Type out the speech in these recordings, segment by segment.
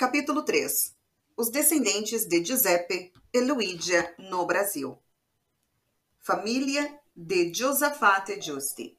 Capítulo 3 Os descendentes de Giuseppe e Luigia no Brasil. Família de Giosafate Giusti.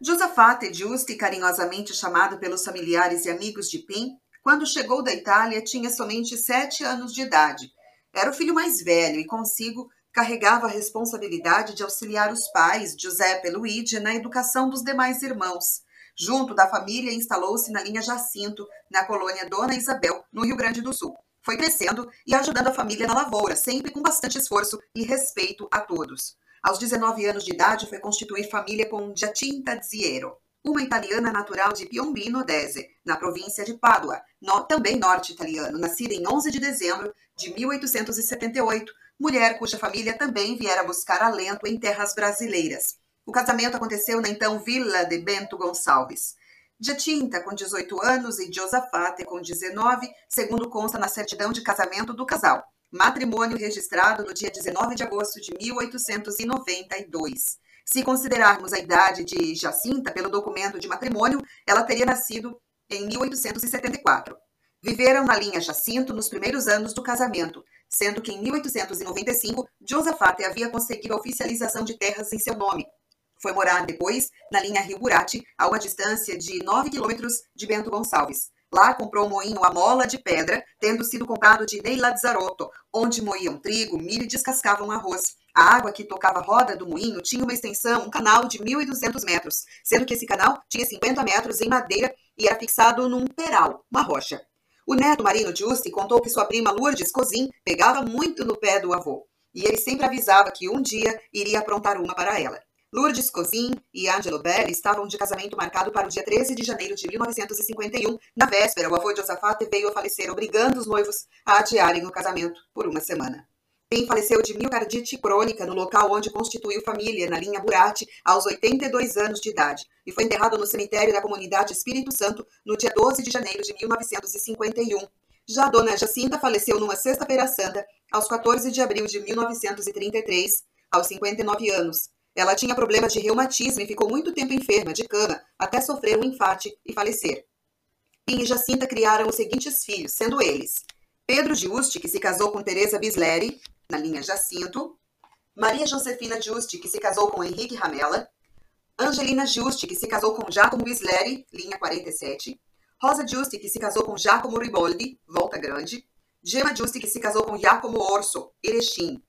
Giosafate Giusti, carinhosamente chamado pelos familiares e amigos de Pim, quando chegou da Itália tinha somente sete anos de idade. Era o filho mais velho e consigo carregava a responsabilidade de auxiliar os pais, Giuseppe e Luigi, na educação dos demais irmãos. Junto da família, instalou-se na linha Jacinto, na colônia Dona Isabel, no Rio Grande do Sul. Foi crescendo e ajudando a família na lavoura, sempre com bastante esforço e respeito a todos. Aos 19 anos de idade, foi constituir família com Giacinta Ziero, uma italiana natural de Piombino Dese, na província de Pádua, no, também norte-italiano, nascida em 11 de dezembro de 1878, mulher cuja família também viera buscar alento em terras brasileiras. O casamento aconteceu na então Vila de Bento Gonçalves. Jacinta, com 18 anos, e Josafate, com 19, segundo consta na certidão de casamento do casal. Matrimônio registrado no dia 19 de agosto de 1892. Se considerarmos a idade de Jacinta pelo documento de matrimônio, ela teria nascido em 1874. Viveram na linha Jacinto nos primeiros anos do casamento, sendo que em 1895 Josafate havia conseguido a oficialização de terras em seu nome, foi morar depois na linha Rio Burati, a uma distância de 9 quilômetros de Bento Gonçalves. Lá comprou um moinho a mola de pedra, tendo sido comprado de Ney Lazarotto, onde moíam trigo, milho e descascavam arroz. A água que tocava a roda do moinho tinha uma extensão, um canal de 1.200 metros, sendo que esse canal tinha 50 metros em madeira e era fixado num peral, uma rocha. O neto Marino Giusti contou que sua prima Lourdes Cozin pegava muito no pé do avô, e ele sempre avisava que um dia iria aprontar uma para ela. Lourdes Cozin e Angelo Belli estavam de casamento marcado para o dia 13 de janeiro de 1951. Na véspera, o avô de Josafate veio a falecer, obrigando os noivos a adiarem o casamento por uma semana. Pim faleceu de miocardite crônica no local onde constituiu família, na linha Burati, aos 82 anos de idade, e foi enterrado no cemitério da comunidade Espírito Santo no dia 12 de janeiro de 1951. Já dona Jacinta faleceu numa sexta-feira santa, aos 14 de abril de 1933, aos 59 anos. Ela tinha problemas de reumatismo e ficou muito tempo enferma, de cama, até sofrer um infarte e falecer. Pim e Jacinta criaram os seguintes filhos, sendo eles Pedro Giusti, que se casou com Teresa Bisleri, na linha Jacinto, Maria Josefina Giusti, que se casou com Henrique Ramela, Angelina Giusti, que se casou com Giacomo Bisleri, linha 47, Rosa Giusti, que se casou com Giacomo Riboldi, Volta Grande, Gema Giusti, que se casou com Giacomo Orso, Erechim,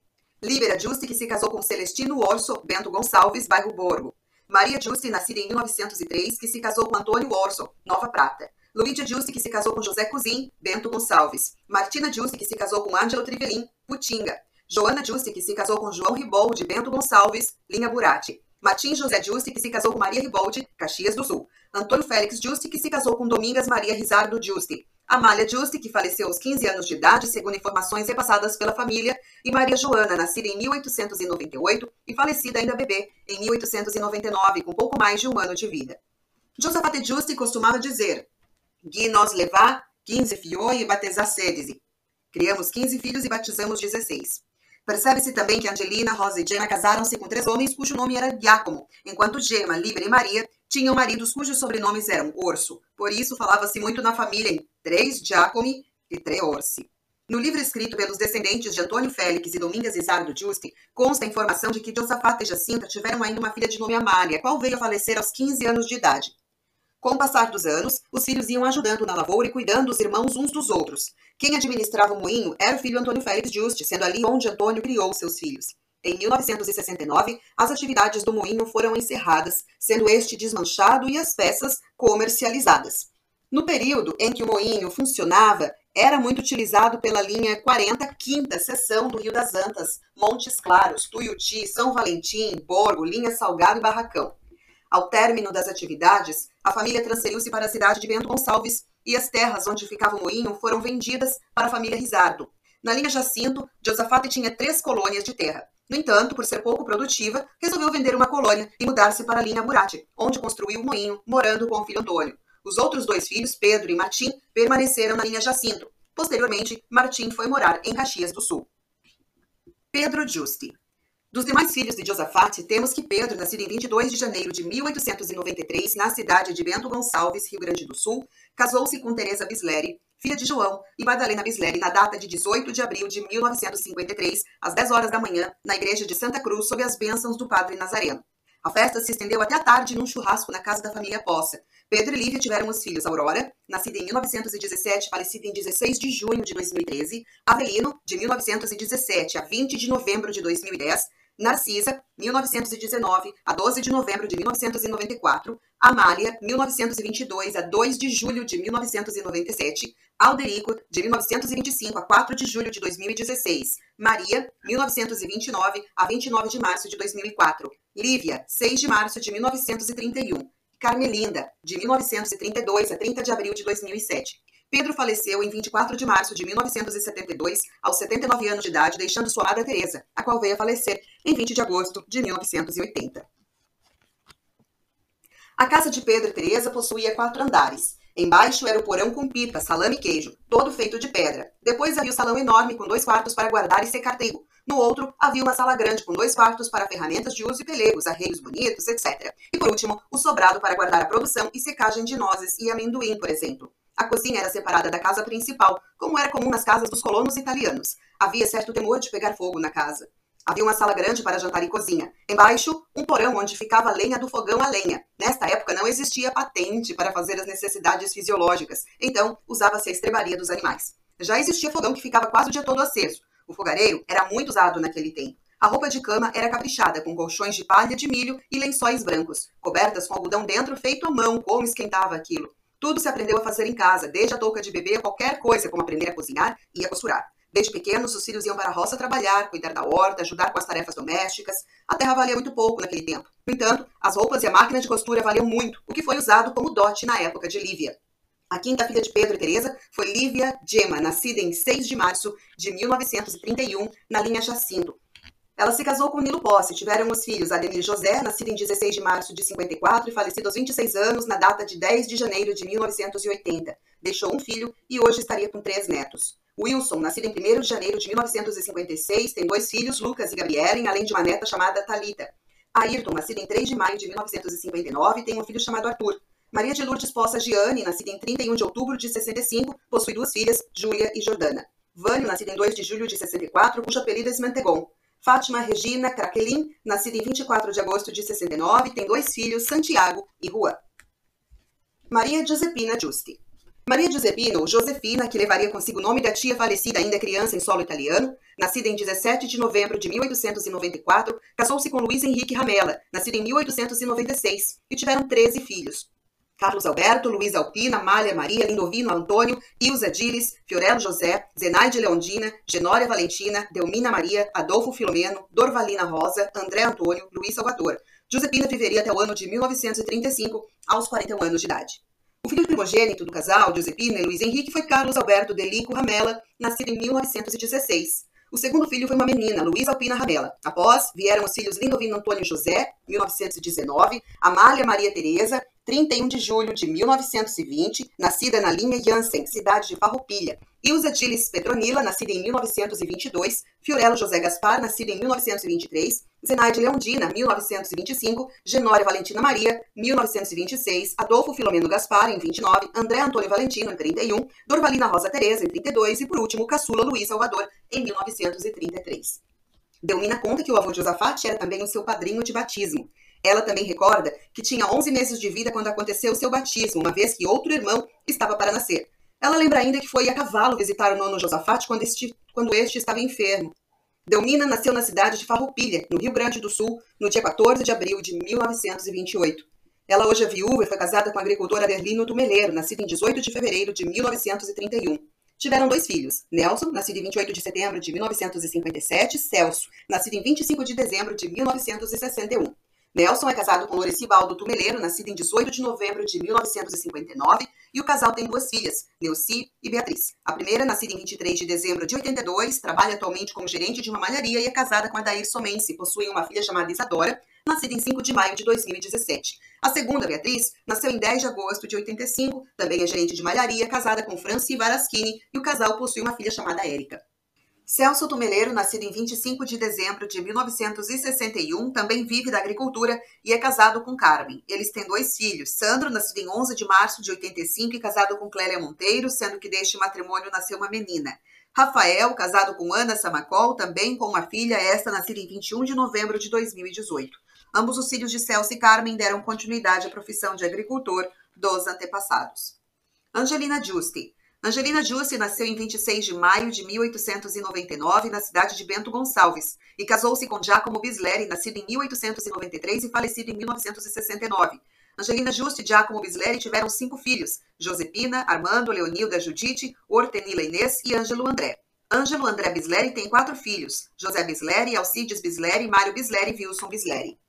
Líbera Giusti, que se casou com Celestino Orso Bento Gonçalves, bairro Borgo. Maria Giusti, nascida em 1903, que se casou com Antônio Orso, Nova Prata. Luídia Giusti, que se casou com José Cozin, Bento Gonçalves. Martina Giusti, que se casou com Ângelo Trivelin, Putinga. Joana Giusti, que se casou com João Riboldi, Bento Gonçalves, Linha Burati. Martim José Giusti, que se casou com Maria Riboldi, Caxias do Sul. Antônio Félix Giusti, que se casou com Domingas Maria Rizardo Giusti. Amália Giusti, que faleceu aos 15 anos de idade, segundo informações repassadas pela família, e Maria Joana, nascida em 1898 e falecida ainda bebê em 1899, com pouco mais de um ano de vida. Josafate Giusti costumava dizer: Gui nós levar 15 fioi e batizar sedesi. Criamos 15 filhos e batizamos 16. Percebe-se também que Angelina, Rosa e Gemma casaram-se com três homens cujo nome era Giacomo, enquanto Gemma, Libra e Maria tinham maridos cujos sobrenomes eram Orso. Por isso falava-se muito na família em três Giacomi e tre Orsi. No livro escrito pelos descendentes de Antônio Félix e Domingas Isardo Giusti, consta a informação de que Josafata e Jacinta tiveram ainda uma filha de nome Amália, qual veio a falecer aos 15 anos de idade. Com o passar dos anos, os filhos iam ajudando na lavoura e cuidando os irmãos uns dos outros. Quem administrava o moinho era o filho Antônio Félix Juste, sendo ali onde Antônio criou seus filhos. Em 1969, as atividades do moinho foram encerradas, sendo este desmanchado e as peças comercializadas. No período em que o moinho funcionava, era muito utilizado pela linha 40, quinta seção do Rio das Antas, Montes Claros, Tuiuti, São Valentim, Borgo, Linha Salgado e Barracão. Ao término das atividades, a família transferiu-se para a cidade de Bento Gonçalves e as terras onde ficava o moinho foram vendidas para a família Rizardo. Na linha Jacinto, Josafate tinha três colônias de terra. No entanto, por ser pouco produtiva, resolveu vender uma colônia e mudar-se para a linha Murati, onde construiu o moinho, morando com o filho Antônio. Os outros dois filhos, Pedro e Martim, permaneceram na linha Jacinto. Posteriormente, Martim foi morar em Caxias do Sul. Pedro Giusti dos demais filhos de Josafate, temos que Pedro, nascido em 22 de janeiro de 1893, na cidade de Bento Gonçalves, Rio Grande do Sul, casou-se com Teresa Bisleri, filha de João, e Madalena Bisleri, na data de 18 de abril de 1953, às 10 horas da manhã, na igreja de Santa Cruz, sob as bênçãos do padre Nazareno. A festa se estendeu até a tarde num churrasco na casa da família Poça. Pedro e Lívia tiveram os filhos Aurora, nascida em 1917, falecida em 16 de junho de 2013, Avelino, de 1917 a 20 de novembro de 2010, Narcisa, 1919 a 12 de novembro de 1994, Amália, 1922 a 2 de julho de 1997, Alderico, de 1925 a 4 de julho de 2016, Maria, 1929 a 29 de março de 2004, Lívia, 6 de março de 1931, Carmelinda, de 1932 a 30 de abril de 2007. Pedro faleceu em 24 de março de 1972, aos 79 anos de idade, deixando sua amada Teresa, a qual veio a falecer em 20 de agosto de 1980. A casa de Pedro e Teresa possuía quatro andares. Embaixo era o porão com pipa, salame e queijo, todo feito de pedra. Depois havia o salão enorme com dois quartos para guardar e secar trigo. No outro, havia uma sala grande com dois quartos para ferramentas de uso e pelegos, arreios bonitos, etc. E por último, o sobrado para guardar a produção e secagem de nozes e amendoim, por exemplo. A cozinha era separada da casa principal, como era comum nas casas dos colonos italianos. Havia certo temor de pegar fogo na casa. Havia uma sala grande para jantar e cozinha. Embaixo, um porão onde ficava a lenha do fogão a lenha. Nesta época não existia patente para fazer as necessidades fisiológicas, então usava-se a estrebaria dos animais. Já existia fogão que ficava quase o dia todo aceso. O fogareiro era muito usado naquele tempo. A roupa de cama era caprichada, com colchões de palha de milho e lençóis brancos, cobertas com algodão dentro feito à mão. Como esquentava aquilo! Tudo se aprendeu a fazer em casa, desde a touca de bebê a qualquer coisa, como aprender a cozinhar e a costurar. Desde pequenos, os filhos iam para a roça trabalhar, cuidar da horta, ajudar com as tarefas domésticas. A terra valia muito pouco naquele tempo. No entanto, as roupas e a máquina de costura valiam muito, o que foi usado como dote na época de Lívia. A quinta filha de Pedro e Teresa foi Lívia Gemma, nascida em 6 de março de 1931, na linha Jacinto, ela se casou com Nilo Posse, tiveram os filhos Ademir José, nascido em 16 de março de 54 e falecido aos 26 anos na data de 10 de janeiro de 1980. Deixou um filho e hoje estaria com três netos. Wilson, nascido em 1 de janeiro de 1956, tem dois filhos, Lucas e Gabrielen, além de uma neta chamada Talita. Ayrton, nascido em 3 de maio de 1959, tem um filho chamado Arthur. Maria de Lourdes Poça Gianni, nascida em 31 de outubro de 65, possui duas filhas, Júlia e Jordana. Vânio, nascido em 2 de julho de 64, cujo apelido é Smantegon. Fátima Regina Craquelin, nascida em 24 de agosto de 69, tem dois filhos, Santiago e Juan. Maria Giuseppina Giusti. Maria Giuseppina, ou Josefina, que levaria consigo o nome da tia falecida ainda criança em solo italiano, nascida em 17 de novembro de 1894, casou-se com Luiz Henrique Ramela, nascido em 1896, e tiveram 13 filhos. Carlos Alberto, Luiz Alpina, Malha Maria, Lindovino Antônio, Ilza Dires, Fiorello José, Zenaide Leondina, Genória Valentina, Delmina Maria, Adolfo Filomeno, Dorvalina Rosa, André Antônio, Luiz Salvador. Josepina viveria até o ano de 1935, aos 41 anos de idade. O filho primogênito do casal, Josepina e Luiz Henrique, foi Carlos Alberto Delico Ramela, nascido em 1916. O segundo filho foi uma menina, Luísa Alpina Ramela. Após, vieram os filhos Lindovino Antônio José, 1919, Amália Maria Tereza, 31 de julho de 1920, nascida na linha Jansen, cidade de Farroupilha. Ilza Dilis Petronila, nascida em 1922, Fiorello José Gaspar, nascida em 1923, Zenaide Leondina, 1925, Genória Valentina Maria, 1926, Adolfo Filomeno Gaspar, em 29, André Antônio Valentino, em 31, Dorvalina Rosa Teresa, em 32 e, por último, Caçula Luiz Salvador, em 1933. Delmina conta que o avô de Josafate era também o seu padrinho de batismo. Ela também recorda que tinha 11 meses de vida quando aconteceu seu batismo, uma vez que outro irmão estava para nascer. Ela lembra ainda que foi a cavalo visitar o nono Josafate quando este, quando este estava enfermo. Delmina nasceu na cidade de Farroupilha, no Rio Grande do Sul, no dia 14 de abril de 1928. Ela hoje é viúva e foi casada com o agricultor Adelino Tumeleiro, nascido em 18 de fevereiro de 1931. Tiveram dois filhos, Nelson, nascido em 28 de setembro de 1957, Celso, nascido em 25 de dezembro de 1961. Nelson é casado com Loreci Baldo Tumeleiro, nascida em 18 de novembro de 1959, e o casal tem duas filhas, Neuci e Beatriz. A primeira, nascida em 23 de dezembro de 82, trabalha atualmente como gerente de uma malharia e é casada com Adair Somense. Possui uma filha chamada Isadora, nascida em 5 de maio de 2017. A segunda, Beatriz, nasceu em 10 de agosto de 85, também é gerente de malharia, casada com Franci Varaschini, e o casal possui uma filha chamada Érica. Celso Tumeleiro, nascido em 25 de dezembro de 1961, também vive da agricultura e é casado com Carmen. Eles têm dois filhos: Sandro, nascido em 11 de março de 85 e casado com Clélia Monteiro, sendo que deste matrimônio nasceu uma menina. Rafael, casado com Ana Samacol, também com uma filha, esta nascida em 21 de novembro de 2018. Ambos os filhos de Celso e Carmen deram continuidade à profissão de agricultor dos antepassados. Angelina Giusti. Angelina Giusti nasceu em 26 de maio de 1899 na cidade de Bento Gonçalves e casou-se com Giacomo Bisleri, nascido em 1893 e falecido em 1969. Angelina Giusti e Giacomo Bisleri tiveram cinco filhos: Josepina, Armando, Leonilda, Judite, Hortenila Inês e Ângelo André. Ângelo André Bisleri tem quatro filhos: José Bisleri, Alcides Bisleri, Mário Bisleri e Wilson Bisleri.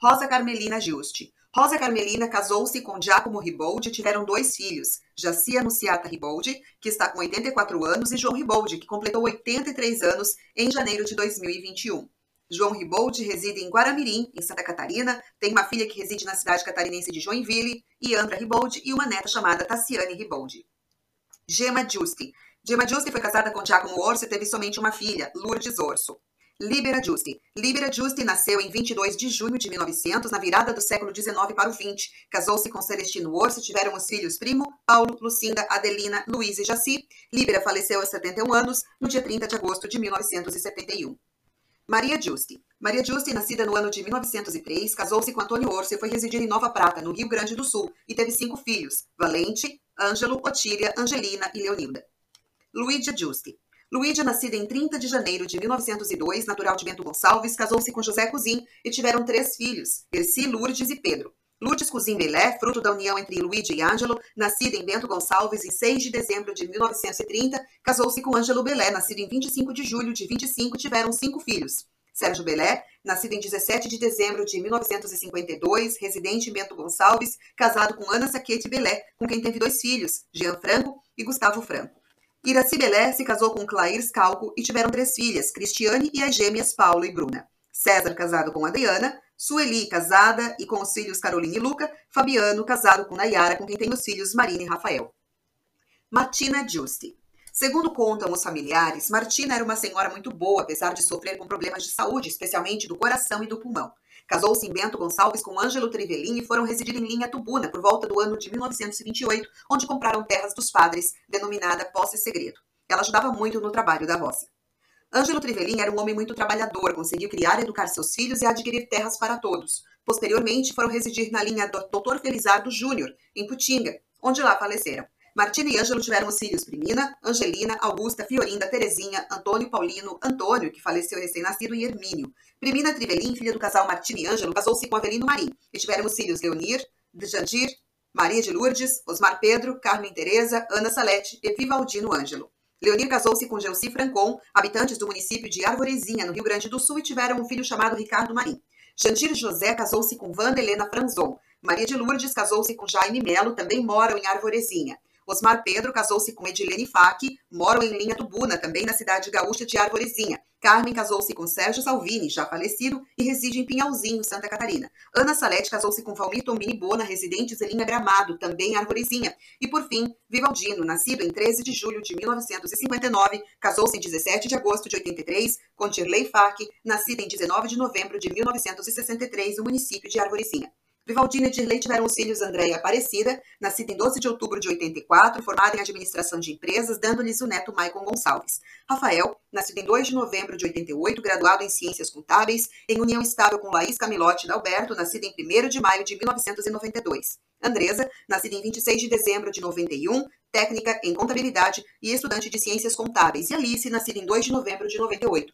Rosa Carmelina Giusti. Rosa Carmelina casou-se com Giacomo Riboldi e tiveram dois filhos, Jaci Anunciata Riboldi, que está com 84 anos, e João Riboldi, que completou 83 anos em janeiro de 2021. João Riboldi reside em Guaramirim, em Santa Catarina, tem uma filha que reside na cidade catarinense de Joinville, e Andra Riboldi, e uma neta chamada Tassiane Riboldi. Gema Giusti. Gema Giusti foi casada com Giacomo Orso e teve somente uma filha, Lourdes Orso. Libera Giusti. Libera Giusti nasceu em 22 de junho de 1900, na virada do século XIX para o XX. Casou-se com Celestino Orso tiveram os filhos Primo, Paulo, Lucinda, Adelina, Luiz e Jaci. Libera faleceu aos 71 anos, no dia 30 de agosto de 1971. Maria Giusti. Maria Giusti, nascida no ano de 1903, casou-se com Antônio Orso e foi residir em Nova Prata, no Rio Grande do Sul, e teve cinco filhos: Valente, Ângelo, Otília, Angelina e Leonilda. Luídia Giusti. Luídia, nascida em 30 de janeiro de 1902, natural de Bento Gonçalves, casou-se com José Cozin e tiveram três filhos, Erci, Lourdes e Pedro. Lourdes Cozin Belé, fruto da união entre Luídia e Ângelo, nascida em Bento Gonçalves em 6 de dezembro de 1930, casou-se com Ângelo Belé, nascido em 25 de julho de 25, tiveram cinco filhos. Sérgio Belé, nascido em 17 de dezembro de 1952, residente em Bento Gonçalves, casado com Ana Saquete Belé, com quem teve dois filhos, Jean Franco e Gustavo Franco. Iraci Belé se casou com Clair Scalco e tiveram três filhas, Cristiane e as gêmeas Paulo e Bruna. César, casado com Adriana, Sueli, casada e com os filhos Carolina e Luca, Fabiano, casado com Nayara, com quem tem os filhos Marina e Rafael. Martina Giusti. Segundo contam os familiares, Martina era uma senhora muito boa, apesar de sofrer com problemas de saúde, especialmente do coração e do pulmão. Casou-se em Bento Gonçalves com Ângelo Trivelin e foram residir em Linha Tubuna por volta do ano de 1928, onde compraram terras dos padres, denominada Posse Segredo. Ela ajudava muito no trabalho da roça. Ângelo Trivelin era um homem muito trabalhador, conseguiu criar e educar seus filhos e adquirir terras para todos. Posteriormente, foram residir na linha Dr. Felizardo Júnior, em Putinga, onde lá faleceram. Martina e Ângelo tiveram os filhos Primina, Angelina, Augusta, Fiorinda, Terezinha, Antônio Paulino, Antônio, que faleceu recém-nascido, e Hermínio. Primina Trivelin, filha do casal Martina e Ângelo, casou-se com Avelino Marim e tiveram os filhos Leonir, Jandir, Maria de Lourdes, Osmar Pedro, Carmen Teresa, Ana Salete e Vivaldino Ângelo. Leonir casou-se com Gelsi Francon, habitantes do município de Arvorezinha, no Rio Grande do Sul, e tiveram um filho chamado Ricardo Marim. Jandir José casou-se com Wanda Helena Franzon. Maria de Lourdes casou-se com Jaime Melo, também moram em Arvorezinha. Osmar Pedro casou-se com Edilene Fac, moram em Linha Tubuna, também na cidade gaúcha de Arvorezinha. Carmen casou-se com Sérgio Salvini, já falecido, e reside em Pinhalzinho, Santa Catarina. Ana Salete casou-se com Valmir Tombini Bona, residente em Linha Gramado, também Arvorezinha. E, por fim, Vivaldino, nascido em 13 de julho de 1959, casou-se em 17 de agosto de 83 com Tirley Fac, nascida em 19 de novembro de 1963, no município de Arvorezinha. Vivaldina e Dirley tiveram os filhos Andréia Aparecida, nascida em 12 de outubro de 84, formada em administração de empresas, dando-lhes o neto Maicon Gonçalves. Rafael, nascido em 2 de novembro de 88, graduado em Ciências Contábeis, em união estável com Laís Camilotti Dalberto, nascida em 1 de maio de 1992. Andresa, nascida em 26 de dezembro de 91, técnica em contabilidade e estudante de ciências contábeis. E Alice, nascida em 2 de novembro de 98.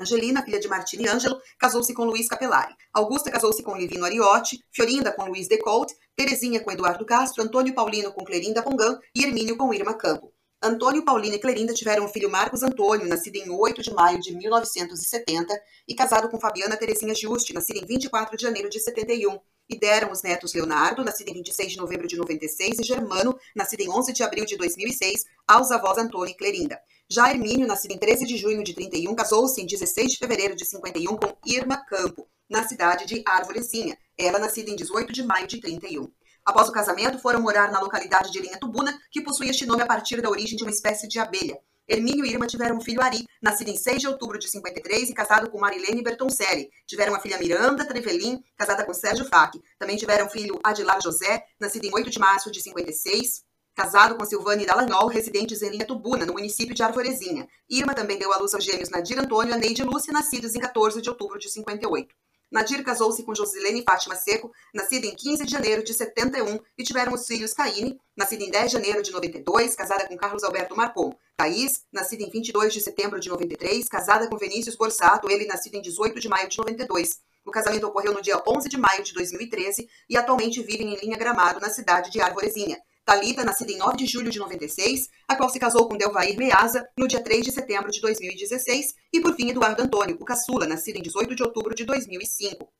Angelina, filha de Martini Ângelo, casou-se com Luiz Capelari. Augusta casou-se com Livino Ariotti, Fiorinda com Luiz Decolt, Terezinha com Eduardo Castro, Antônio Paulino com Clerinda Pongan e Hermínio com Irma Campo. Antônio Paulino e Clerinda tiveram o filho Marcos Antônio, nascido em 8 de maio de 1970, e casado com Fabiana Terezinha Giusti, nascida em 24 de janeiro de 71, e deram os netos Leonardo, nascido em 26 de novembro de 96, e Germano, nascido em 11 de abril de 2006, aos avós Antônio e Clerinda. Já Hermínio, nascido em 13 de junho de 31, casou-se em 16 de fevereiro de 51 com Irma Campo, na cidade de Arvorezinha. Ela nascida em 18 de maio de 31. Após o casamento, foram morar na localidade de Linha Tubuna, que possui este nome a partir da origem de uma espécie de abelha. Hermínio e Irma tiveram um filho Ari, nascido em 6 de outubro de 53 e casado com Marilene Bertoncelli. Tiveram a filha Miranda Trevelin, casada com Sérgio Fac. Também tiveram filho Adilar José, nascido em 8 de março de 56, casado com Silvane Dallagnol, residentes em Linha Tubuna, no município de Arvorezinha. Irma também deu à luz aos gêmeos Nadir Antônio e Neide Lúcia, nascidos em 14 de outubro de 58. Nadir casou-se com Josilene Fátima Seco, nascida em 15 de janeiro de 71, e tiveram os filhos Caíne, nascida em 10 de janeiro de 92, casada com Carlos Alberto Marcon. Thaís, nascida em 22 de setembro de 93, casada com Vinícius Borsato, ele nascido em 18 de maio de 92. O casamento ocorreu no dia 11 de maio de 2013 e atualmente vivem em Linha Gramado, na cidade de Arvorezinha. Talita, nascida em 9 de julho de 96, a qual se casou com Delvair Meaza no dia 3 de setembro de 2016, e por fim Eduardo Antônio, o caçula, nascido em 18 de outubro de 2005.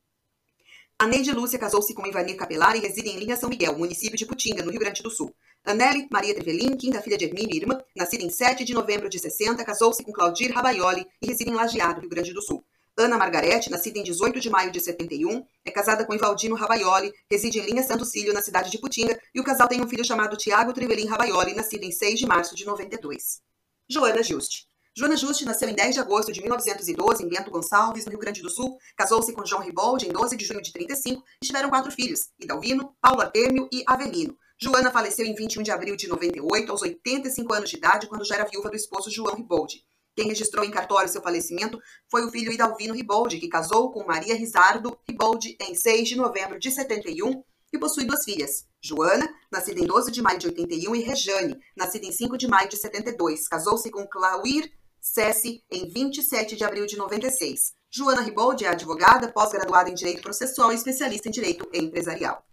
A Neide Lúcia casou-se com Ivanir Capelar e reside em Linha São Miguel, município de Putinga, no Rio Grande do Sul. Anneli Maria Trevelin, quinta filha de Hermínio e Irma, nascida em 7 de novembro de 60, casou-se com Claudir Rabaioli e reside em Lajeado, Rio Grande do Sul. Ana Margarete, nascida em 18 de maio de 71, é casada com Ivaldino Rabaioli, reside em Linha Santo Cílio, na cidade de Putinga, e o casal tem um filho chamado Tiago Trivelin Rabaioli, nascido em 6 de março de 92. Joana Juste. Joana Juste nasceu em 10 de agosto de 1912 em Bento Gonçalves, no Rio Grande do Sul, casou-se com João Ribold em 12 de junho de 35 e tiveram quatro filhos, Idalvino, Paulo Artêmio e Avelino. Joana faleceu em 21 de abril de 98, aos 85 anos de idade, quando já era viúva do esposo João Ribold. Quem registrou em cartório seu falecimento foi o filho Idalvino Riboldi, que casou com Maria Rizardo Riboldi em 6 de novembro de 71 e possui duas filhas, Joana, nascida em 12 de maio de 81, e Rejane, nascida em 5 de maio de 72. Casou-se com Clauir Cessi em 27 de abril de 96. Joana Riboldi é advogada, pós-graduada em Direito Processual e especialista em Direito Empresarial.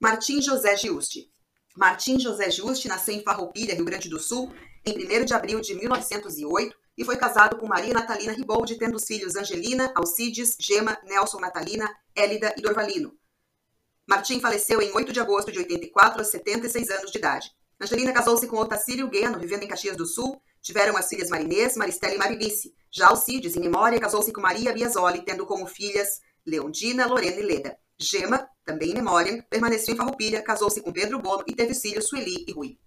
Martim José Giusti. Martim José Giusti nasceu em Farroupilha, Rio Grande do Sul, em 1 de abril de 1908 e foi casado com Maria Natalina Riboldi, tendo os filhos Angelina, Alcides, Gema, Nelson, Natalina, Élida e Dorvalino. Martim faleceu em 8 de agosto de 84, aos 76 anos de idade. Angelina casou-se com Otacílio Gueno, vivendo em Caxias do Sul. Tiveram as filhas Marinês, Maristela e Marilice. Já Alcides, em memória, casou-se com Maria Biasoli, tendo como filhas Leondina, Lorena e Leda. Gema, também em memória, permaneceu em Farroupilha, casou-se com Pedro Bono e teve filhos Sueli e Rui.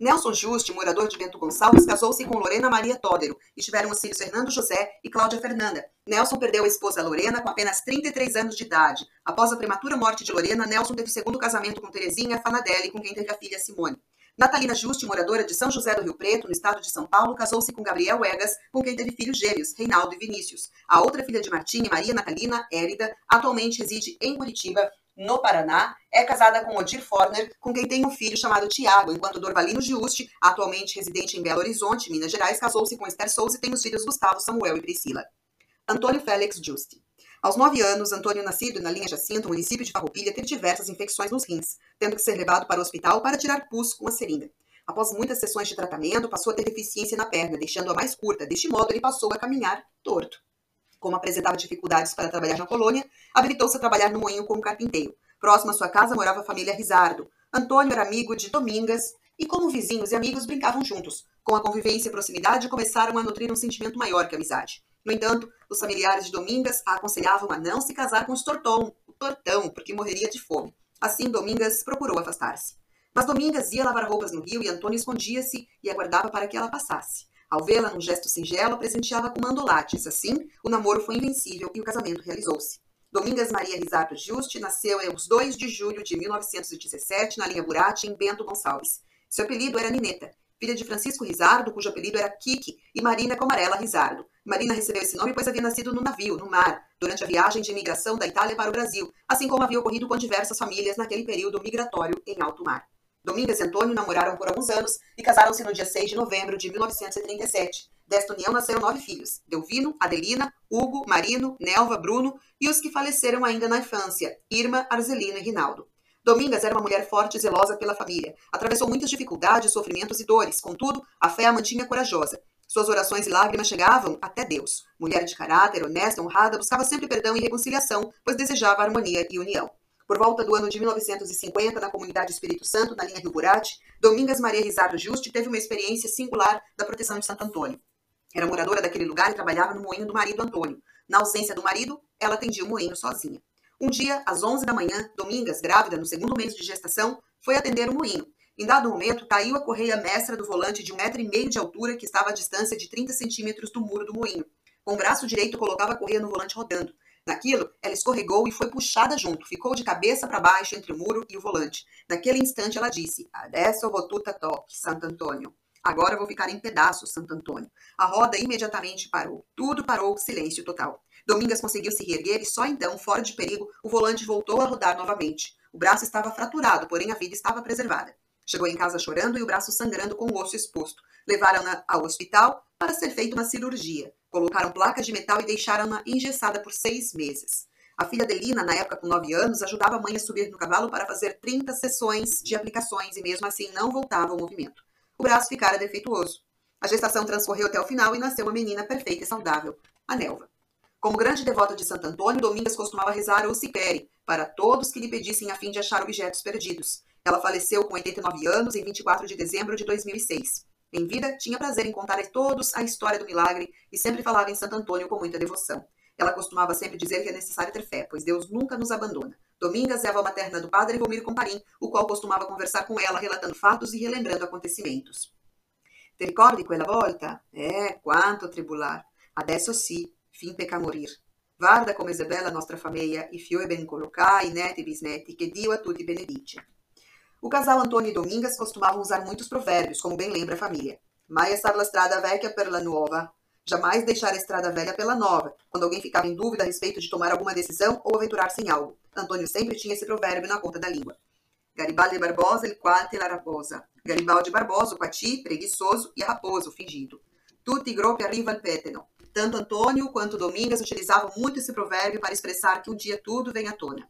Nelson Juste, morador de Bento Gonçalves, casou-se com Lorena Maria Tódero e tiveram os filhos Fernando José e Cláudia Fernanda. Nelson perdeu a esposa Lorena com apenas 33 anos de idade. Após a prematura morte de Lorena, Nelson teve segundo casamento com Terezinha Fanadelli, com quem teve a filha Simone. Natalina Juste, moradora de São José do Rio Preto, no estado de São Paulo, casou-se com Gabriel Egas, com quem teve filhos gêmeos, Reinaldo e Vinícius. A outra filha de Martim Maria Natalina, Érida, atualmente reside em Curitiba no Paraná, é casada com Odir Forner, com quem tem um filho chamado Tiago, enquanto Dorvalino Giusti, atualmente residente em Belo Horizonte, Minas Gerais, casou-se com Esther Souza e tem os filhos Gustavo, Samuel e Priscila. Antônio Félix Giusti. Aos nove anos, Antônio, nascido na linha Jacinto, município de Farroupilha, teve diversas infecções nos rins, tendo que ser levado para o hospital para tirar pus com a seringa. Após muitas sessões de tratamento, passou a ter deficiência na perna, deixando-a mais curta. Deste modo, ele passou a caminhar torto. Como apresentava dificuldades para trabalhar na colônia, habilitou-se a trabalhar no moinho como carpinteiro. Próximo à sua casa morava a família Rizardo. Antônio era amigo de Domingas e, como vizinhos e amigos, brincavam juntos. Com a convivência e proximidade, começaram a nutrir um sentimento maior que a amizade. No entanto, os familiares de Domingas a aconselhavam a não se casar com o Tortão, o Tortão, porque morreria de fome. Assim, Domingas procurou afastar-se. Mas Domingas ia lavar roupas no rio e Antônio escondia-se e aguardava para que ela passasse. Ao vê-la num gesto singelo, presenteava com mandolates. Assim, o namoro foi invencível e o casamento realizou-se. Domingas Maria Risato Juste nasceu em 2 de julho de 1917 na linha Burati, em Bento Gonçalves. Seu apelido era Nineta, filha de Francisco Rizardo, cujo apelido era Kiki, e Marina Comarela Rizardo. Marina recebeu esse nome pois havia nascido no navio, no mar, durante a viagem de imigração da Itália para o Brasil, assim como havia ocorrido com diversas famílias naquele período migratório em alto mar. Domingas e Antônio namoraram por alguns anos e casaram-se no dia 6 de novembro de 1937. Desta união nasceram nove filhos: Delvino, Adelina, Hugo, Marino, Nelva, Bruno e os que faleceram ainda na infância: Irma, Arzelino e Rinaldo. Domingas era uma mulher forte e zelosa pela família. Atravessou muitas dificuldades, sofrimentos e dores. Contudo, a fé a mantinha corajosa. Suas orações e lágrimas chegavam até Deus. Mulher de caráter, honesta, honrada, buscava sempre perdão e reconciliação, pois desejava harmonia e união. Por volta do ano de 1950, na comunidade Espírito Santo, na linha Rio Burati, Domingas Maria Rizardo Juste teve uma experiência singular da proteção de Santo Antônio. Era moradora daquele lugar e trabalhava no moinho do marido Antônio. Na ausência do marido, ela atendia o moinho sozinha. Um dia, às 11 da manhã, Domingas, grávida no segundo mês de gestação, foi atender o moinho Em dado momento, caiu a correia mestra do volante de um metro e meio de altura que estava à distância de 30 centímetros do muro do moinho. Com o braço direito, colocava a correia no volante rodando. Naquilo, ela escorregou e foi puxada junto, ficou de cabeça para baixo entre o muro e o volante. Naquele instante, ela disse: Adesso vou tuta toque, Santo Antônio. Agora vou ficar em pedaços, Santo Antônio. A roda imediatamente parou. Tudo parou, silêncio total. Domingas conseguiu se reerguer e só então, fora de perigo, o volante voltou a rodar novamente. O braço estava fraturado, porém a vida estava preservada. Chegou em casa chorando e o braço sangrando com o osso exposto. Levaram-na ao hospital para ser feita uma cirurgia. Colocaram placas de metal e deixaram-na engessada por seis meses. A filha de Lina, na época com nove anos, ajudava a mãe a subir no cavalo para fazer 30 sessões de aplicações e mesmo assim não voltava ao movimento. O braço ficara defeituoso. A gestação transcorreu até o final e nasceu uma menina perfeita e saudável, a Nelva. Como grande devota de Santo Antônio, Domingas costumava rezar o Cipere para todos que lhe pedissem a fim de achar objetos perdidos. Ela faleceu com 89 anos em 24 de dezembro de 2006. Em vida, tinha prazer em contar a todos a história do milagre e sempre falava em Santo Antônio com muita devoção. Ela costumava sempre dizer que é necessário ter fé, pois Deus nunca nos abandona. Domingas é a avó materna do padre Romiro Comparim, o qual costumava conversar com ela, relatando fatos e relembrando acontecimentos. Ti ricordi quella volta? Eh, quanto tribular. Adesso sì, fin pecca morir. Guarda come è bella nostra famiglia, i fioi ben collocati, i neti e bisnetti, che Dio a tutti benedice. O casal Antônio e Domingas costumavam usar muitos provérbios, como bem lembra a família. Mai estar la strada vecchia per la nuova. Jamais deixar a estrada velha pela nova, quando alguém ficava em dúvida a respeito de tomar alguma decisão ou aventurar-se em algo. Antônio sempre tinha esse provérbio na ponta da língua. Garibaldi Barbosa, il quate la raposa. Garibaldi Barbosa, o quati, preguiçoso, e a raposa, o fingido. Tutti gruppi arriva al peteno. Tanto Antônio quanto Domingas utilizavam muito esse provérbio para expressar que um dia tudo vem à tona.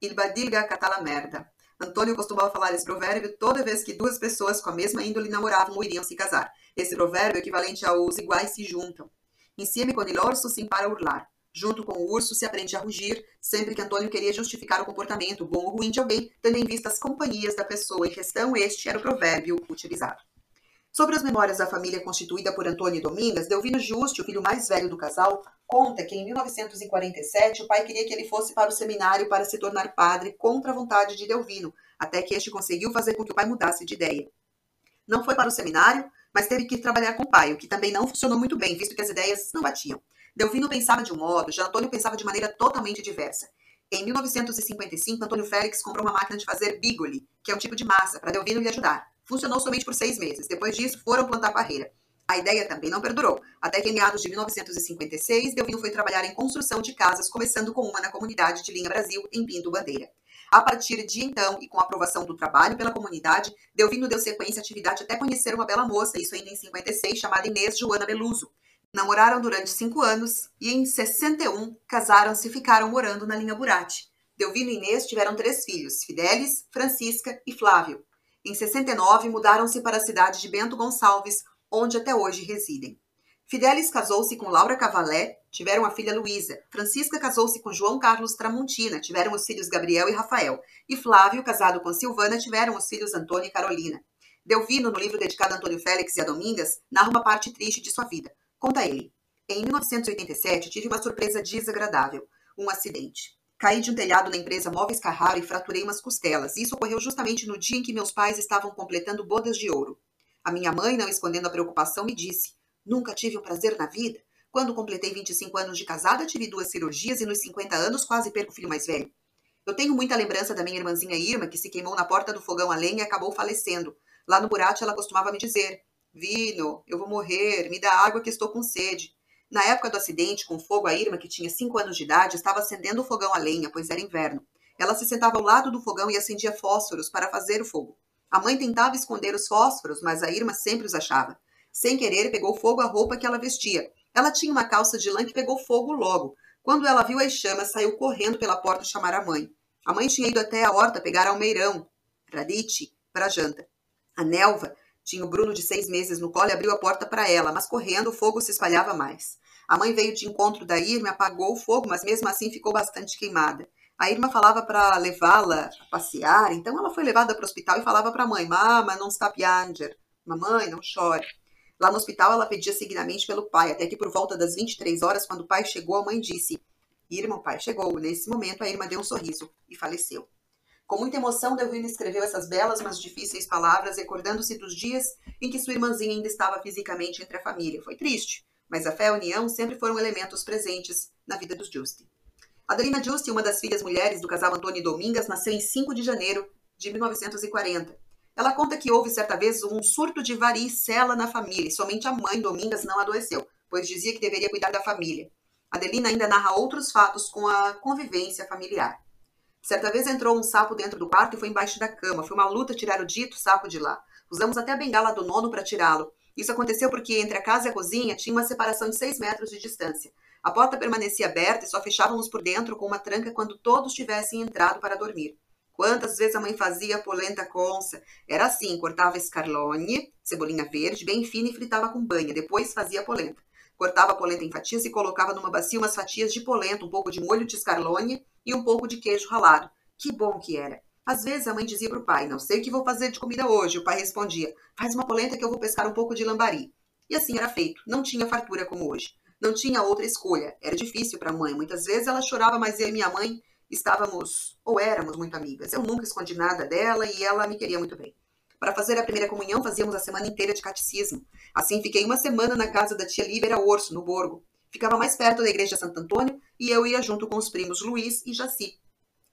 Il badilga catala merda. Antônio costumava falar esse provérbio toda vez que duas pessoas com a mesma índole namoravam ou iriam se casar. Esse provérbio é equivalente aos iguais se juntam. Insieme con il orso se impara a urlar. Junto com o urso se aprende a rugir, sempre que Antônio queria justificar o comportamento bom ou ruim de alguém, tendo em vista as companhias da pessoa em questão, este era o provérbio utilizado. Sobre as memórias da família constituída por Antônio Domingas, Delvino Juste, o filho mais velho do casal, conta que em 1947 o pai queria que ele fosse para o seminário para se tornar padre contra a vontade de Delvino, até que este conseguiu fazer com que o pai mudasse de ideia. Não foi para o seminário, mas teve que trabalhar com o pai, o que também não funcionou muito bem, visto que as ideias não batiam. Delvino pensava de um modo, já Antônio pensava de maneira totalmente diversa. Em 1955, Antônio Félix comprou uma máquina de fazer bigoli, que é um tipo de massa, para Delvino lhe ajudar. Funcionou somente por seis meses. Depois disso, foram plantar barreira. A ideia também não perdurou, até que em meados de 1956, Delvino foi trabalhar em construção de casas, começando com uma na comunidade de Linha Brasil, em Pinto Bandeira. A partir de então, e com a aprovação do trabalho pela comunidade, Delvino deu sequência à atividade até conhecer uma bela moça, isso ainda em 56, chamada Inês Joana Beluso. Namoraram durante cinco anos e em 61 casaram-se e ficaram morando na linha Burati. Delvino e Inês tiveram três filhos, Fidelis, Francisca e Flávio. Em 69, mudaram-se para a cidade de Bento Gonçalves, onde até hoje residem. Fidelis casou-se com Laura Cavalé, tiveram a filha Luísa. Francisca casou-se com João Carlos Tramontina, tiveram os filhos Gabriel e Rafael. E Flávio, casado com Silvana, tiveram os filhos Antônio e Carolina. Delvino, no livro dedicado a Antônio Félix e a Domingas, narra uma parte triste de sua vida. Conta ele. Em 1987, tive uma surpresa desagradável. Um acidente. Caí de um telhado na empresa Móveis Carraro e fraturei umas costelas. Isso ocorreu justamente no dia em que meus pais estavam completando bodas de ouro. A minha mãe, não escondendo a preocupação, me disse: Nunca tive um prazer na vida. Quando completei 25 anos de casada, tive duas cirurgias e nos 50 anos quase perco o filho mais velho. Eu tenho muita lembrança da minha irmãzinha Irma, que se queimou na porta do fogão a lenha e acabou falecendo. Lá no Burate, ela costumava me dizer: Vino, eu vou morrer, me dá água que estou com sede. Na época do acidente, com fogo, a Irma, que tinha cinco anos de idade, estava acendendo o fogão a lenha, pois era inverno. Ela se sentava ao lado do fogão e acendia fósforos para fazer o fogo. A mãe tentava esconder os fósforos, mas a Irma sempre os achava. Sem querer, pegou fogo a roupa que ela vestia. Ela tinha uma calça de lã que pegou fogo logo. Quando ela viu as chamas, saiu correndo pela porta chamar a mãe. A mãe tinha ido até a horta pegar almeirão, radite, para janta. A Nelva, tinha o Bruno de seis meses no colo e abriu a porta para ela, mas correndo o fogo se espalhava mais. A mãe veio de encontro da Irma, apagou o fogo, mas mesmo assim ficou bastante queimada. A Irma falava para levá-la a passear, então ela foi levada para o hospital e falava para a mãe: Mama, não está pianger. Mamãe, não chore. Lá no hospital ela pedia seguidamente pelo pai, até que por volta das 23 horas, quando o pai chegou, a mãe disse: Irma, o pai chegou. Nesse momento, a Irma deu um sorriso e faleceu. Com muita emoção, Delvina escreveu essas belas, mas difíceis palavras, recordando-se dos dias em que sua irmãzinha ainda estava fisicamente entre a família. Foi triste, mas a fé e a união sempre foram elementos presentes na vida dos Giusti. Adelina Giusti, uma das filhas mulheres do casal Antônio e Domingas, nasceu em 5 de janeiro de 1940. Ela conta que houve certa vez um surto de varicela na família e somente a mãe Domingas não adoeceu, pois dizia que deveria cuidar da família. Adelina ainda narra outros fatos com a convivência familiar. Certa vez entrou um sapo dentro do quarto e foi embaixo da cama. Foi uma luta tirar o dito sapo de lá. Usamos até a bengala do nono para tirá-lo. Isso aconteceu porque entre a casa e a cozinha tinha uma separação de seis metros de distância. A porta permanecia aberta e só fechávamos por dentro com uma tranca quando todos tivessem entrado para dormir. Quantas vezes a mãe fazia polenta conça? Era assim, cortava escarlone, cebolinha verde, bem fina e fritava com banha. Depois fazia polenta. Cortava a polenta em fatias e colocava numa bacia umas fatias de polenta, um pouco de molho de escarlone e um pouco de queijo ralado. Que bom que era! Às vezes a mãe dizia para o pai: Não sei o que vou fazer de comida hoje. O pai respondia: Faz uma polenta que eu vou pescar um pouco de lambari. E assim era feito. Não tinha fartura como hoje. Não tinha outra escolha. Era difícil para a mãe. Muitas vezes ela chorava, mas eu e minha mãe estávamos ou éramos muito amigas. Eu nunca escondi nada dela e ela me queria muito bem. Para fazer a primeira comunhão, fazíamos a semana inteira de catecismo. Assim, fiquei uma semana na casa da tia Líbera Orso, no Borgo. Ficava mais perto da igreja Santo Antônio e eu ia junto com os primos Luiz e Jaci.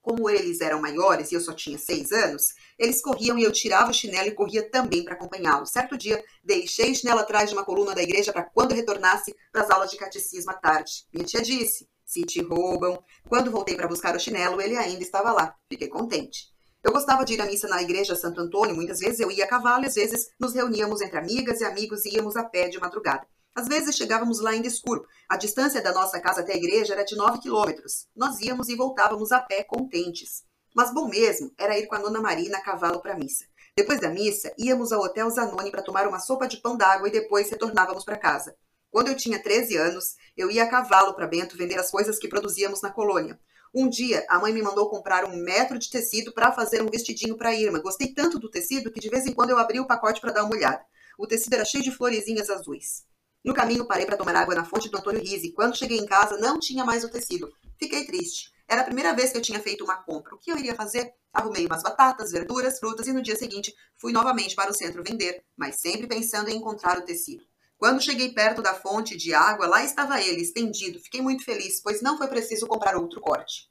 Como eles eram maiores e eu só tinha seis anos, eles corriam e eu tirava o chinelo e corria também para acompanhá-los. Certo dia, deixei o chinelo atrás de uma coluna da igreja para quando retornasse para as aulas de catecismo à tarde. Minha tia disse: se te roubam. Quando voltei para buscar o chinelo, ele ainda estava lá. Fiquei contente. Eu gostava de ir à missa na igreja Santo Antônio. Muitas vezes eu ia a cavalo às vezes nos reuníamos entre amigas e amigos e íamos a pé de madrugada. Às vezes chegávamos lá ainda escuro. A distância da nossa casa até a igreja era de 9 quilômetros. Nós íamos e voltávamos a pé contentes. Mas bom mesmo era ir com a nona Marina a cavalo para a missa. Depois da missa, íamos ao Hotel Zanoni para tomar uma sopa de pão d'água e depois retornávamos para casa. Quando eu tinha 13 anos, eu ia a cavalo para Bento vender as coisas que produzíamos na colônia. Um dia, a mãe me mandou comprar um metro de tecido para fazer um vestidinho para Irma. Gostei tanto do tecido que de vez em quando eu abri o pacote para dar uma olhada. O tecido era cheio de florezinhas azuis. No caminho, parei para tomar água na fonte do Antônio Rizzi. Quando cheguei em casa, não tinha mais o tecido. Fiquei triste. Era a primeira vez que eu tinha feito uma compra. O que eu iria fazer? Arrumei umas batatas, verduras, frutas e no dia seguinte fui novamente para o centro vender, mas sempre pensando em encontrar o tecido. Quando cheguei perto da fonte de água, lá estava ele, estendido. Fiquei muito feliz, pois não foi preciso comprar outro corte.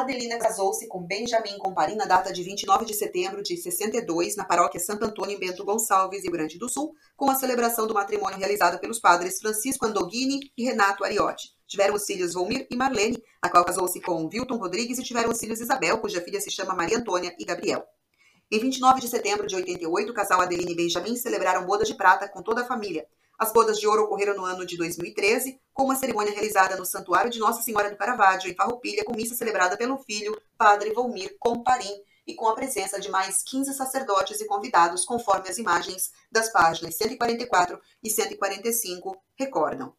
Adelina casou-se com Benjamin Compari na data de 29 de setembro de 62, na paróquia Santo Antônio em Bento Gonçalves, Rio Grande do Sul, com a celebração do matrimônio realizada pelos padres Francisco Andoghini e Renato Ariotti. Tiveram os filhos Volmir e Marlene, a qual casou-se com Wilton Rodrigues, e tiveram os filhos Isabel, cuja filha se chama Maria Antônia e Gabriel. Em 29 de setembro de 88, o casal Adeline e Benjamin celebraram boda de prata com toda a família. As bodas de ouro ocorreram no ano de 2013, com uma cerimônia realizada no Santuário de Nossa Senhora do Caravaggio, em Farroupilha, com missa celebrada pelo filho, padre Volmir Comparim, e com a presença de mais 15 sacerdotes e convidados, conforme as imagens das páginas 144 e 145 recordam.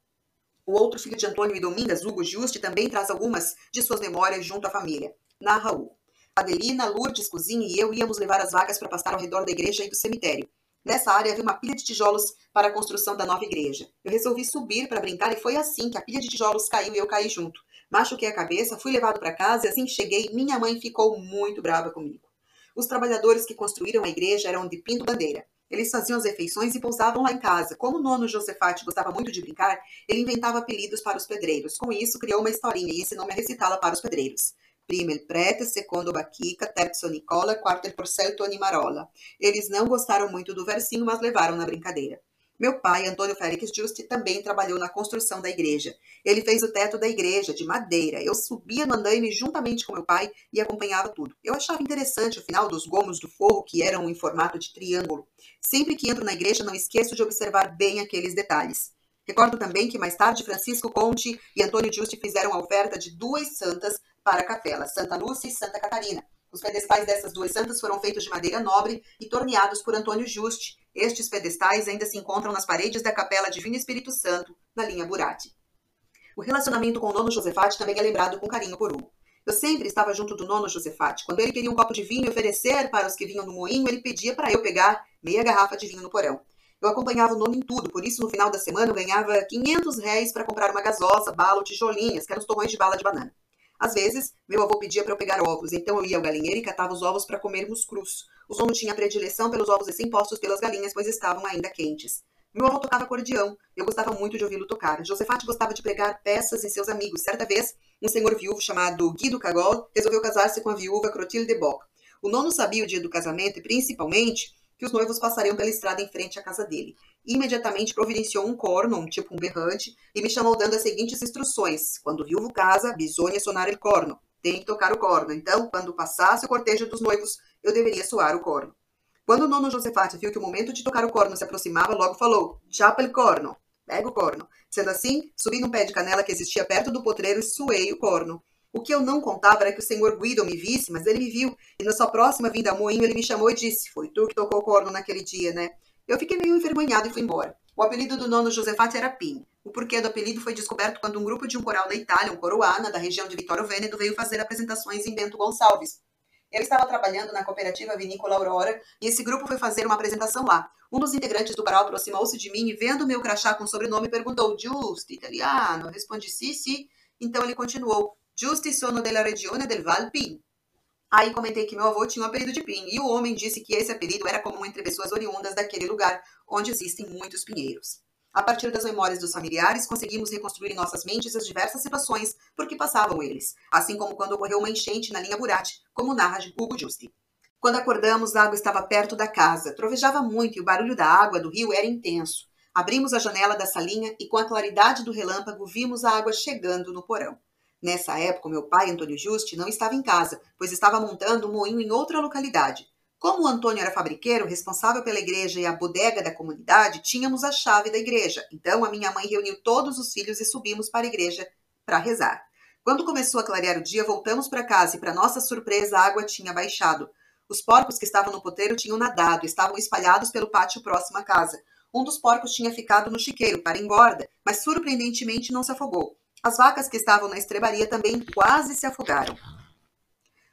O outro filho de Antônio e Domingas, Hugo Juste, também traz algumas de suas memórias junto à família. Narra Hugo. Adelina, Lourdes, Cozinha e eu íamos levar as vacas para pastar ao redor da igreja e do cemitério. Nessa área havia uma pilha de tijolos para a construção da nova igreja. Eu resolvi subir para brincar e foi assim que a pilha de tijolos caiu e eu caí junto. Machuquei a cabeça, fui levado para casa e assim cheguei, minha mãe ficou muito brava comigo. Os trabalhadores que construíram a igreja eram de Pinto Bandeira. Eles faziam as refeições e pousavam lá em casa. Como o nono Josefate gostava muito de brincar, ele inventava apelidos para os pedreiros. Com isso, criou uma historinha e ensinou-me a recitá-la para os pedreiros. Prima il prete, secondo Baquica, terzo Nicola, quarto il porcel Tony Marola. Eles não gostaram muito do versinho, mas levaram na brincadeira. Meu pai, Antônio Félix Juste, também trabalhou na construção da igreja. Ele fez o teto da igreja, de madeira. Eu subia no andaime juntamente com meu pai e acompanhava tudo. Eu achava interessante o final dos gomos do forro, que eram em formato de triângulo. Sempre que entro na igreja, não esqueço de observar bem aqueles detalhes. Recordo também que mais tarde Francisco Conte e Antônio Juste fizeram a oferta de duas santas para capela, Santa Lúcia e Santa Catarina. Os pedestais dessas duas santas foram feitos de madeira nobre e torneados por Antônio Juste. Estes pedestais ainda se encontram nas paredes da Capela Divino Espírito Santo, na linha Burati. O relacionamento com o nono Josefate também é lembrado com carinho por Hugo. Eu sempre estava junto do nono Josefate. Quando ele queria um copo de vinho e oferecer para os que vinham no moinho, ele pedia para eu pegar meia garrafa de vinho no porão. Eu acompanhava o nono em tudo, por isso no final da semana eu ganhava 500 réis para comprar uma gasosa, bala ou tijolinhas, que eram os torrões de bala de banana. Às vezes, meu avô pedia para eu pegar ovos, então eu ia ao galinheiro e catava os ovos para comermos crus. O Zono tinha predileção pelos ovos recém-postos pelas galinhas, pois estavam ainda quentes. Meu avô tocava acordeão. Eu gostava muito de ouvi-lo tocar. Josefate gostava de pregar peças em seus amigos. Certa vez, um senhor viúvo chamado Guido Cagol resolveu casar-se com a viúva Clotilde Bock. O nono sabia o dia do casamento e, principalmente, que os noivos passariam pela estrada em frente à casa dele. Imediatamente providenciou um corno, um tipo um berrante, e me chamou dando as seguintes instruções. Quando o viúvo casa, bisogna sonar el corno. Tem que tocar o corno. Então, quando passasse o cortejo dos noivos, eu deveria soar o corno. Quando o nono Josefate viu que o momento de tocar o corno se aproximava, logo falou: Chapa el corno. Pega o corno. Sendo assim, subi num pé de canela que existia perto do potreiro e suei o corno. O que eu não contava era que o senhor Guido me visse, mas ele me viu, e na sua próxima vinda ao moinho ele me chamou e disse: Foi tu que tocou o corno naquele dia, né? Eu fiquei meio envergonhado e fui embora. O apelido do nono Josefate era Pim. O porquê do apelido foi descoberto quando um grupo de um coral da Itália, um coroana, da região de Vittorio Veneto, veio fazer apresentações em Bento Gonçalves. Eu estava trabalhando na cooperativa Vinícola Aurora e esse grupo foi fazer uma apresentação lá. Um dos integrantes do coral aproximou-se de mim e, vendo meu crachá com sobrenome, perguntou: Giusto, italiano? Respondi: Sì, sì. Então ele continuou: Giusti sono della regione del Val Pin. Aí comentei que meu avô tinha o apelido de Pin, e o homem disse que esse apelido era comum entre pessoas oriundas daquele lugar, onde existem muitos pinheiros. A partir das memórias dos familiares, conseguimos reconstruir em nossas mentes as diversas situações por que passavam eles, assim como quando ocorreu uma enchente na linha Burati, como narra Hugo Justi. Quando acordamos, a água estava perto da casa, trovejava muito e o barulho da água do rio era intenso. Abrimos a janela da salinha e, com a claridade do relâmpago, vimos a água chegando no porão. Nessa época, meu pai, Antônio Juste, não estava em casa, pois estava montando um moinho em outra localidade. Como Antônio era fabriqueiro, responsável pela igreja e a bodega da comunidade, tínhamos a chave da igreja. Então a minha mãe reuniu todos os filhos e subimos para a igreja para rezar. Quando começou a clarear o dia, voltamos para casa e, para nossa surpresa, a água tinha baixado. Os porcos que estavam no poteiro tinham nadado, estavam espalhados pelo pátio próximo à casa. Um dos porcos tinha ficado no chiqueiro para engorda, mas surpreendentemente não se afogou. As vacas que estavam na estrebaria também quase se afogaram.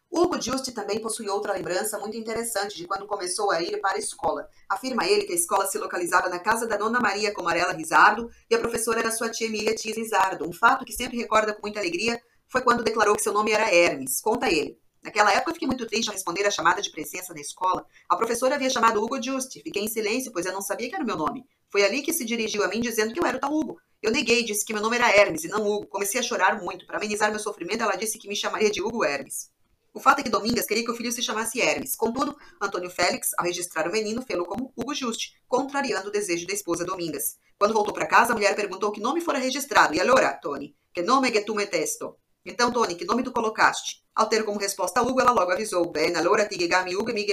Hugo Juste também possui outra lembrança muito interessante de quando começou a ir para a escola. Afirma ele que a escola se localizava na casa da Dona Maria Comarela Rizardo e a professora era sua tia Emília Tis Rizardo. Um fato que sempre recorda com muita alegria foi quando declarou que seu nome era Hermes. Conta ele. Naquela época eu fiquei muito triste ao responder a chamada de presença na escola. A professora havia chamado Hugo Juste. Fiquei em silêncio, pois eu não sabia que era o meu nome. Foi ali que se dirigiu a mim dizendo que eu era o tal Hugo. Eu neguei, disse que meu nome era Hermes e não Hugo. Comecei a chorar muito. Para amenizar meu sofrimento, ela disse que me chamaria de Hugo Hermes. O fato é que Domingas queria que o filho se chamasse Hermes. Contudo, Antônio Félix, ao registrar o menino, fê-lo como Hugo Juste, contrariando o desejo da esposa Domingas. Quando voltou para casa, a mulher perguntou que nome fora registrado. E allora, Tony, que nome que tu metesto? Então, Tony, que nome tu colocaste? Ao ter como resposta Hugo, ela logo avisou. Bem, allora ti gami Hugo e mi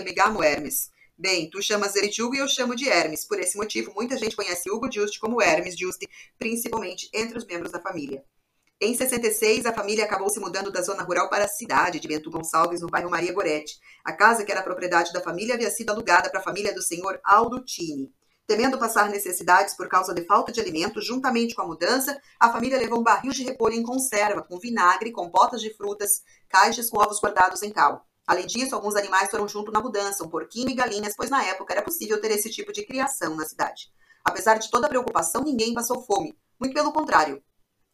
Hermes. Bem, tu chamas ele de Hugo e eu chamo de Hermes. Por esse motivo, muita gente conhece Hugo Juste como Hermes Juste, principalmente entre os membros da família. Em 66, a família acabou se mudando da zona rural para a cidade de Bento Gonçalves, no bairro Maria Goretti. A casa, que era propriedade da família, havia sido alugada para a família do senhor Aldo Tini. Temendo passar necessidades por causa de falta de alimento, juntamente com a mudança, a família levou um barril de repolho em conserva, com vinagre, compotas de frutas, caixas com ovos guardados em cal. Além disso, alguns animais foram junto na mudança, um porquinho e galinhas, pois na época era possível ter esse tipo de criação na cidade. Apesar de toda a preocupação, ninguém passou fome. Muito pelo contrário.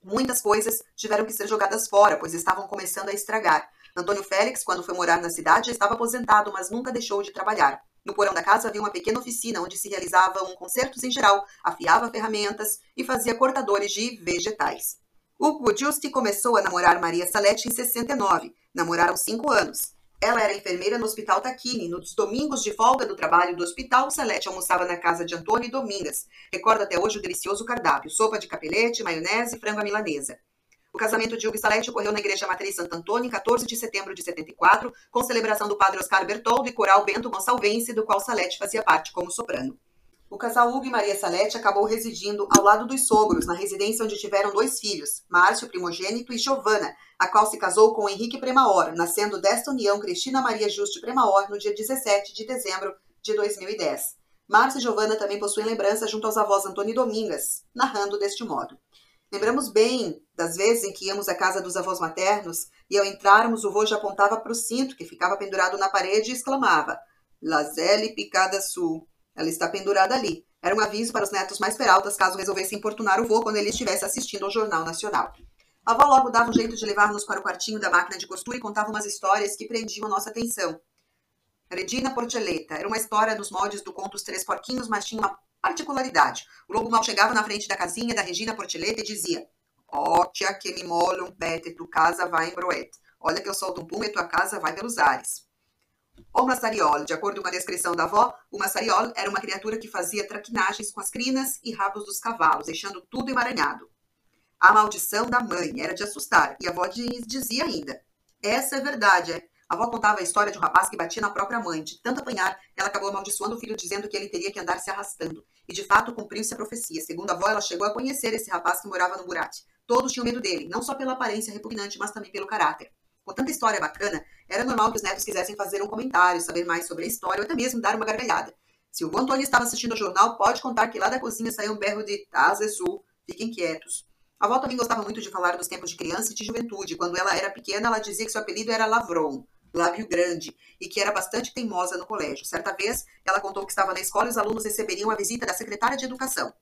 Muitas coisas tiveram que ser jogadas fora, pois estavam começando a estragar. Antônio Félix, quando foi morar na cidade, estava aposentado, mas nunca deixou de trabalhar. No porão da casa havia uma pequena oficina onde se realizavam concertos em geral, afiava ferramentas e fazia cortadores de vegetais. Hugo Giusti começou a namorar Maria Salete em 69. Namoraram cinco anos. Ela era enfermeira no Hospital Taquini. Nos domingos de folga do trabalho do hospital, Salete almoçava na casa de Antônio e Domingas. Recorda até hoje o delicioso cardápio: sopa de capelete, maionese e frango à milanesa. O casamento de Hugo e Salete ocorreu na Igreja Matriz Santo Antônio em 14 de setembro de 74, com celebração do padre Oscar Bertoldo e coral Bento Gonçalvense, do qual Salete fazia parte como soprano. O casal Hugo e Maria Salete acabou residindo ao lado dos sogros, na residência onde tiveram dois filhos, Márcio, primogênito, e Giovana, a qual se casou com Henrique Premaor, nascendo desta união Cristina Maria Juste Premaor no dia 17 de dezembro de 2010. Márcio e Giovana também possuem lembranças junto aos avós Antônio e Domingas, narrando deste modo. Lembramos bem das vezes em que íamos à casa dos avós maternos e ao entrarmos o já apontava para o cinto que ficava pendurado na parede e exclamava Lazelle Picada Sul. Ela está pendurada ali. Era um aviso para os netos mais peraltas caso resolvessem importunar o vô quando ele estivesse assistindo ao Jornal Nacional. A avó logo dava um jeito de levar-nos para o quartinho da máquina de costura e contava umas histórias que prendiam a nossa atenção. Regina Porceleta era uma história dos moldes do conto Os Três Porquinhos, mas tinha uma particularidade. O lobo mal chegava na frente da casinha da Regina Porceleta e dizia: Ó, tia, que me mola um pete, tu casa vai em broete. Olha que eu solto um pum e tua casa vai pelos ares. O maçariol, de acordo com a descrição da avó, o maçariol era uma criatura que fazia traquinagens com as crinas e rabos dos cavalos, deixando tudo emaranhado. A maldição da mãe era de assustar, e a avó dizia ainda: Essa é verdade. É. A avó contava a história de um rapaz que batia na própria mãe. De tanto apanhar, ela acabou amaldiçoando o filho, dizendo que ele teria que andar se arrastando. E de fato cumpriu-se a profecia. Segundo a avó, ela chegou a conhecer esse rapaz que morava no Burate. Todos tinham medo dele, não só pela aparência repugnante, mas também pelo caráter. Com tanta história bacana, era normal que os netos quisessem fazer um comentário, saber mais sobre a história ou até mesmo dar uma gargalhada. Se o Antônio estava assistindo ao jornal, pode contar que lá da cozinha saiu um berro de Tazesul, fiquem quietos. A avó também gostava muito de falar dos tempos de criança e de juventude. Quando ela era pequena, ela dizia que seu apelido era Lavron, lábio grande, e que era bastante teimosa no colégio. Certa vez, ela contou que estava na escola e os alunos receberiam a visita da secretária de educação.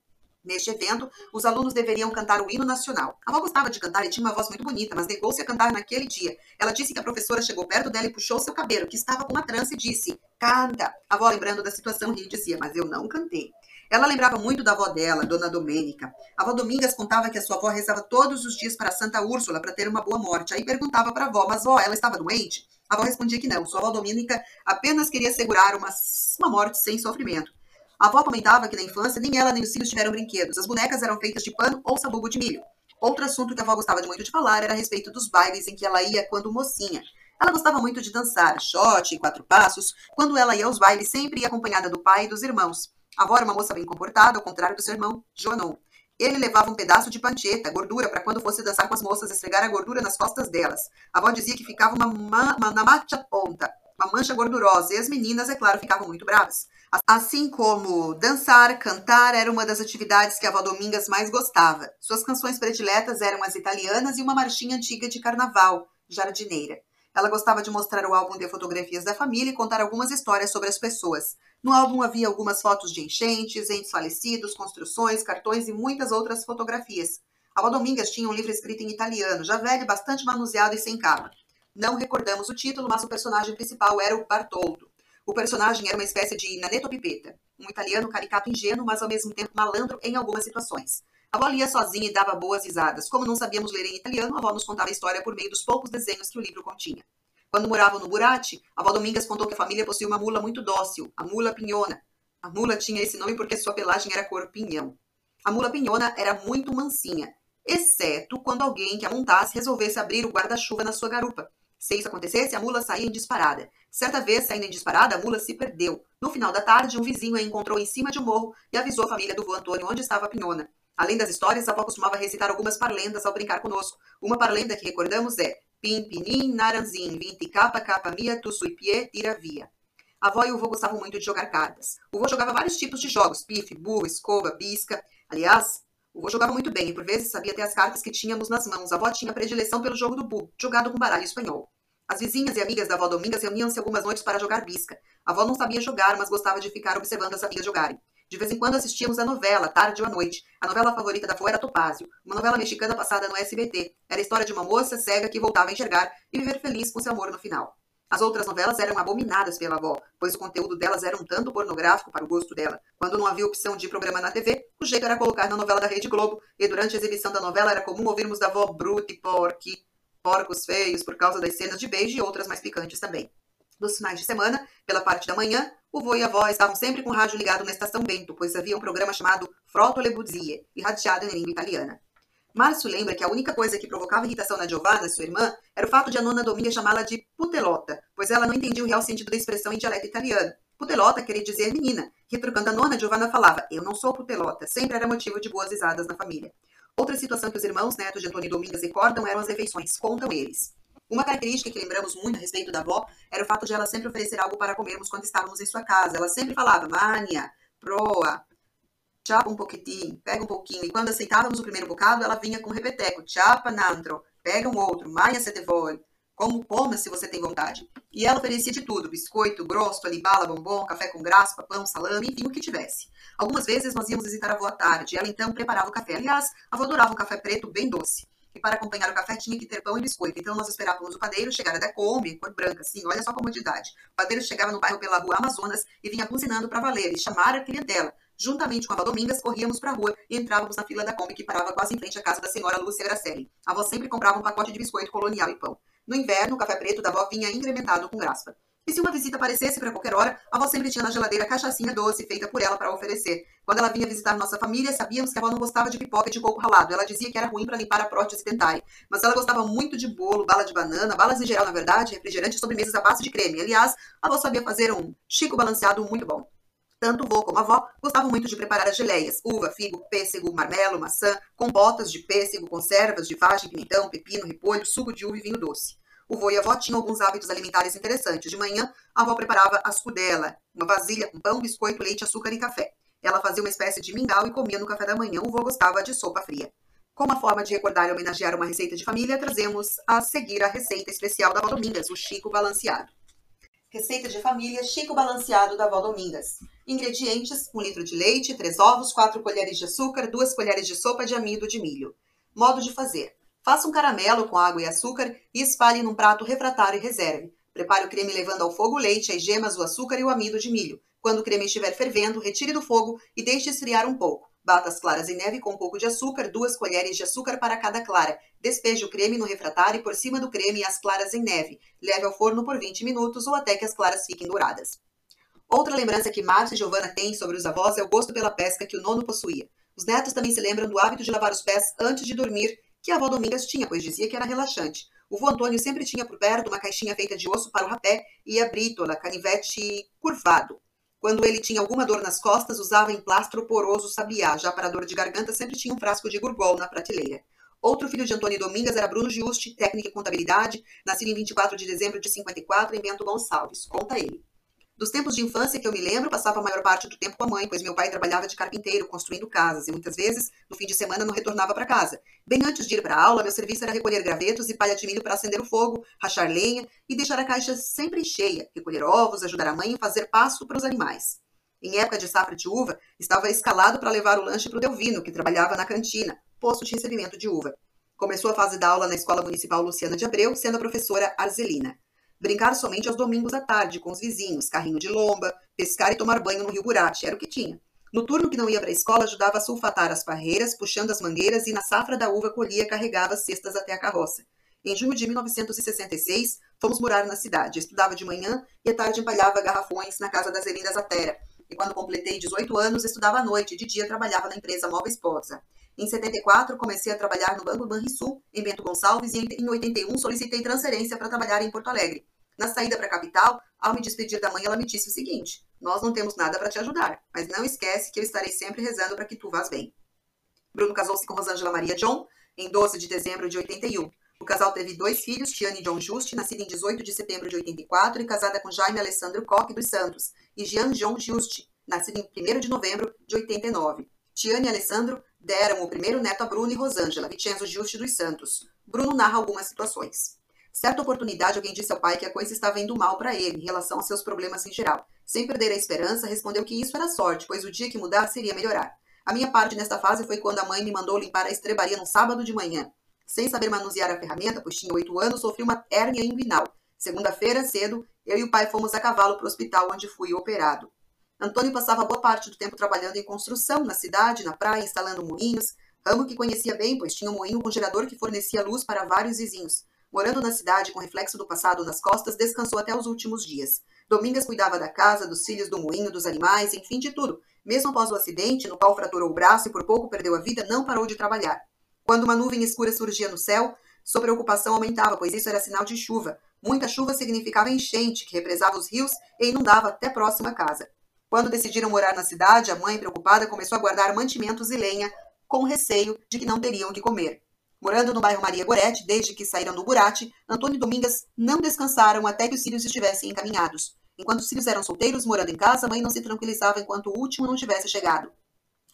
Neste evento, os alunos deveriam cantar o hino nacional. A avó gostava de cantar e tinha uma voz muito bonita, mas negou-se a cantar naquele dia. Ela disse que a professora chegou perto dela e puxou seu cabelo, que estava com uma trança, e disse: Canta! A avó, lembrando da situação, ria e dizia: Mas eu não cantei. Ela lembrava muito da avó dela, Dona Domênica. A avó Domingas contava que a sua avó rezava todos os dias para Santa Úrsula para ter uma boa morte. Aí perguntava para a avó: Mas vó, ela estava doente? A avó respondia que não. Sua avó Domênica apenas queria segurar uma, uma morte sem sofrimento. A avó comentava que na infância nem ela nem os filhos tiveram brinquedos. As bonecas eram feitas de pano ou sabugo de milho. Outro assunto que a avó gostava muito de falar era a respeito dos bailes em que ela ia quando mocinha. Ela gostava muito de dançar, shot e quatro passos. Quando ela ia aos bailes, sempre ia acompanhada do pai e dos irmãos. A avó era uma moça bem comportada, ao contrário do seu irmão, Jonon. Ele levava um pedaço de pancheta, gordura, para quando fosse dançar com as moças, esfregar a gordura nas costas delas. A avó dizia que ficava uma, uma, uma na ponta, uma mancha gordurosa, e as meninas, é claro, ficavam muito bravas. Assim como dançar, cantar era uma das atividades que a avó Domingas mais gostava. Suas canções prediletas eram as italianas e uma marchinha antiga de carnaval, jardineira. Ela gostava de mostrar o álbum de fotografias da família e contar algumas histórias sobre as pessoas. No álbum havia algumas fotos de enchentes, entes falecidos, construções, cartões e muitas outras fotografias. A Domingas tinha um livro escrito em italiano, já velho, bastante manuseado e sem capa. Não recordamos o título, mas o personagem principal era o Bartoldo. O personagem era uma espécie de Naneto Pipeta, um italiano caricato ingênuo, mas ao mesmo tempo malandro em algumas situações. A avó lia sozinha e dava boas risadas. Como não sabíamos ler em italiano, a avó nos contava a história por meio dos poucos desenhos que o livro continha. Quando moravam no Burati, a avó Domingas contou que a família possuía uma mula muito dócil, a mula pinhona. A mula tinha esse nome porque sua pelagem era cor pinhão. A mula pinhona era muito mansinha, exceto quando alguém que a montasse resolvesse abrir o guarda-chuva na sua garupa. Se isso acontecesse, a mula saía em disparada. Certa vez, saindo em disparada, a mula se perdeu. No final da tarde, um vizinho a encontrou em cima de um morro e avisou a família do vô Antônio onde estava a pinhona. Além das histórias, a avó costumava recitar algumas parlendas ao brincar conosco. Uma parlenda que recordamos é Pim, pinim, naranzim, vinti, capa, capa, mia, tu, sui, pie, tira, via. A avó e o vô gostavam muito de jogar cartas. O vô jogava vários tipos de jogos, pife, burro, escova, bisca. Aliás, o vô jogava muito bem e por vezes sabia até as cartas que tínhamos nas mãos. A avó tinha predileção pelo jogo do burro, jogado com baralho espanhol. As vizinhas e amigas da avó Domingas reuniam-se algumas noites para jogar bisca. A avó não sabia jogar, mas gostava de ficar observando as amigas jogarem. De vez em quando assistíamos a novela, tarde ou à noite. A novela favorita da avó era Topázio, uma novela mexicana passada no SBT. Era a história de uma moça cega que voltava a enxergar e viver feliz com seu amor no final. As outras novelas eram abominadas pela avó, pois o conteúdo delas era um tanto pornográfico para o gosto dela. Quando não havia opção de programa na TV, o jeito era colocar na novela da Rede Globo, e durante a exibição da novela era comum ouvirmos da avó bruta e porque, porcos feios por causa das cenas de beijo e outras mais picantes também. Nos finais de semana, pela parte da manhã, o vô e a avó estavam sempre com o rádio ligado na estação Bento, pois havia um programa chamado Frotto le Buzie, irradiado em língua italiana. Márcio lembra que a única coisa que provocava irritação na Giovanna, sua irmã, era o fato de a nona Dominga chamá-la de putelota, pois ela não entendia o real sentido da expressão em dialeto italiano. Putelota queria dizer menina. Retrucando a nona, Giovanna falava, eu não sou putelota. Sempre era motivo de boas risadas na família. Outra situação que os irmãos netos de Antônio Domingas recordam eram as refeições. Contam eles. Uma característica que lembramos muito a respeito da avó era o fato de ela sempre oferecer algo para comermos quando estávamos em sua casa. Ela sempre falava, mania, proa, chapa um pouquinho, pega um pouquinho. E quando aceitávamos o primeiro bocado, ela vinha com repeteco, chapa nantro, pega um outro, maia se devole, como coma se você tem vontade. E ela oferecia de tudo, biscoito, grosso, alibala, bombom, café com graspa, pão, salame, enfim, o que tivesse. Algumas vezes nós íamos visitar a avó à tarde, ela então preparava o café. Aliás, a avó adorava um café preto bem doce. e para acompanhar o café tinha que ter pão e biscoito. Então nós esperávamos o padeiro chegar da Kombi, cor branca, sim, olha só a comodidade. O padeiro chegava no bairro pela rua Amazonas e vinha buzinando para valer e chamar a clientela. Juntamente com a avó Domingas, corríamos para a rua e entrávamos na fila da Kombi que parava quase em frente à casa da senhora Lúcia Gracelli. A avó sempre comprava um pacote de biscoito colonial e pão. No inverno, o café preto da avó vinha incrementado com graspa. E se uma visita aparecesse para qualquer hora, a avó sempre tinha na geladeira cachaçinha doce feita por ela para oferecer. Quando ela vinha visitar nossa família, sabíamos que a avó não gostava de pipoca e de coco ralado. Ela dizia que era ruim para limpar a prótese dentária. Mas ela gostava muito de bolo, bala de banana, balas em geral, na verdade, refrigerante e sobremesas à base de creme. Aliás, a avó sabia fazer um chico balanceado muito bom. Tanto o vô como a avó gostavam muito de preparar as geleias, uva, figo, pêssego, marmelo, maçã, compotas de pêssego, conservas de vagem, pimentão, pepino, repolho, suco de uva e vinho doce. O vô e a avó tinham alguns hábitos alimentares interessantes. De manhã, a avó preparava a scudella, uma vasilha com pão, biscoito, leite, açúcar e café. Ela fazia uma espécie de mingau e comia no café da manhã. O vô gostava de sopa fria. Como a forma de recordar e homenagear uma receita de família, trazemos a seguir a receita especial da avó Domingas, o Chico Balanceado. Receita de família Chico Balanceado da avó Domingas. Ingredientes: 1 litro de leite, 3 ovos, 4 colheres de açúcar, 2 colheres de sopa de amido de milho. Modo de fazer. Faça um caramelo com água e açúcar e espalhe num prato refratário e reserve. Prepare o creme levando ao fogo o leite, as gemas, o açúcar e o amido de milho. Quando o creme estiver fervendo, retire do fogo e deixe esfriar um pouco. Bata as claras em neve com um pouco de açúcar, duas colheres de açúcar para cada clara. Despeje o creme no refratário e por cima do creme as claras em neve. Leve ao forno por 20 minutos ou até que as claras fiquem douradas. Outra lembrança que Márcio e Giovanna têm sobre os avós é o gosto pela pesca que o nono possuía. Os netos também se lembram do hábito de lavar os pés antes de dormir que a avó Domingas tinha, pois dizia que era relaxante. O vô Antônio sempre tinha por perto uma caixinha feita de osso para o rapé e a brítola, canivete curvado. Quando ele tinha alguma dor nas costas, usava emplastro poroso sabiá. Já para dor de garganta, sempre tinha um frasco de gurgol na prateleira. Outro filho de Antônio Domingas era Bruno Giusti, técnico em contabilidade, nascido em 24 de dezembro de 54 em Bento Gonçalves. Conta ele. Dos tempos de infância que eu me lembro, passava a maior parte do tempo com a mãe, pois meu pai trabalhava de carpinteiro, construindo casas, e muitas vezes, no fim de semana, não retornava para casa. Bem antes de ir para a aula, meu serviço era recolher gravetos e palha de milho para acender o fogo, rachar lenha e deixar a caixa sempre cheia, recolher ovos, ajudar a mãe e fazer pasto para os animais. Em época de safra de uva, estava escalado para levar o lanche para o Delvino, que trabalhava na cantina, posto de recebimento de uva. Começou a fase da aula na Escola Municipal Luciana de Abreu, sendo a professora Arzelina. Brincar somente aos domingos à tarde com os vizinhos, carrinho de lomba, pescar e tomar banho no rio Burati, era o que tinha. No turno que não ia para a escola, ajudava a sulfatar as parreiras, puxando as mangueiras e na safra da uva colhia carregava as cestas até a carroça. Em junho de 1966, fomos morar na cidade. estudava de manhã e à tarde empalhava garrafões na casa das Zelindas Atera. E quando completei 18 anos, estudava à noite e de dia trabalhava na empresa Móveis Esposa. Em 74, comecei a trabalhar no Banco Banrisul, em Bento Gonçalves, e em 81 solicitei transferência para trabalhar em Porto Alegre. Na saída para a capital, ao me despedir da mãe, ela me disse o seguinte: Nós não temos nada para te ajudar, mas não esquece que eu estarei sempre rezando para que tu vás bem. Bruno casou-se com Rosângela Maria John em 12 de dezembro de 81. O casal teve dois filhos, Tiane John Juste, nascida em 18 de setembro de 84 e casada com Jaime Alessandro Koch dos Santos, e Jean John Juste, nascido em 1 de novembro de 89. Tiane e Alessandro deram o primeiro neto a Bruno e Rosângela, Vicenzo Juste dos Santos. Bruno narra algumas situações. Certa oportunidade, alguém disse ao pai que a coisa estava indo mal para ele em relação aos seus problemas em geral. Sem perder a esperança, respondeu que isso era sorte, pois o dia que mudar seria melhorar. A minha parte nesta fase foi quando a mãe me mandou limpar a estrebaria num sábado de manhã. Sem saber manusear a ferramenta, pois tinha oito anos, sofri uma hérnia inguinal. Segunda-feira, cedo, eu e o pai fomos a cavalo para o hospital onde fui operado. Antônio passava boa parte do tempo trabalhando em construção, na cidade, na praia, instalando moinhos, ramo que conhecia bem, pois tinha um moinho com gerador que fornecia luz para vários vizinhos. Morando na cidade com reflexo do passado nas costas, descansou até os últimos dias. Domingas cuidava da casa, dos filhos, do moinho, dos animais, enfim, de tudo. Mesmo após o acidente, no qual fraturou o braço e por pouco perdeu a vida, não parou de trabalhar. Quando uma nuvem escura surgia no céu, sua preocupação aumentava, pois isso era sinal de chuva. Muita chuva significava enchente, que represava os rios e inundava até próxima casa. Quando decidiram morar na cidade, a mãe, preocupada, começou a guardar mantimentos e lenha, com receio de que não teriam o que comer. Morando no bairro Maria Goretti, desde que saíram do Burati, Antônio e Domingas não descansaram até que os filhos estivessem encaminhados. Enquanto os filhos eram solteiros, morando em casa, a mãe não se tranquilizava enquanto o último não tivesse chegado.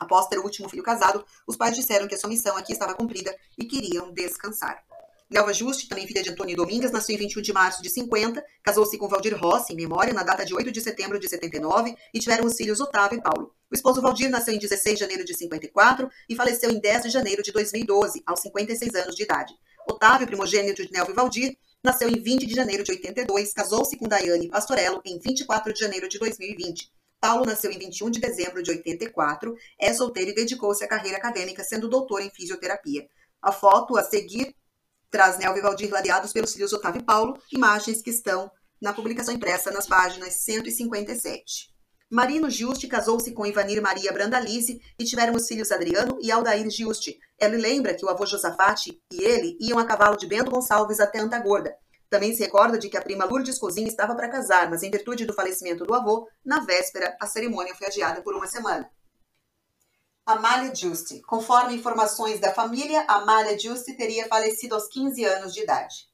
Após ter o último filho casado, os pais disseram que a sua missão aqui estava cumprida e queriam descansar. Nelva Juste, também filha de Antônio Domingas, nasceu em 21 de março de 50, casou-se com Valdir Rossi, em memória, na data de 8 de setembro de 79, e tiveram os filhos Otávio e Paulo. O esposo Valdir nasceu em 16 de janeiro de 54 e faleceu em 10 de janeiro de 2012, aos 56 anos de idade. Otávio, primogênito de Nelva e Valdir, nasceu em 20 de janeiro de 82, casou-se com Daiane Pastorello em 24 de janeiro de 2020. Paulo nasceu em 21 de dezembro de 84, é solteiro e dedicou-se à carreira acadêmica, sendo doutor em fisioterapia. A foto a seguir traz Nelva e Valdir ladeados pelos filhos Otávio e Paulo, imagens que estão na publicação impressa nas páginas 157. Marino Giusti casou-se com Ivanir Maria Brandalize e tiveram os filhos Adriano e Aldair Giusti. Ela lembra que o avô Josafate e ele iam a cavalo de Bento Gonçalves até Antagorda. Também se recorda de que a prima Lourdes Cozinha estava para casar, mas em virtude do falecimento do avô, na véspera, a cerimônia foi adiada por uma semana. Amália Giusti. Conforme informações da família, Amália Giusti teria falecido aos 15 anos de idade.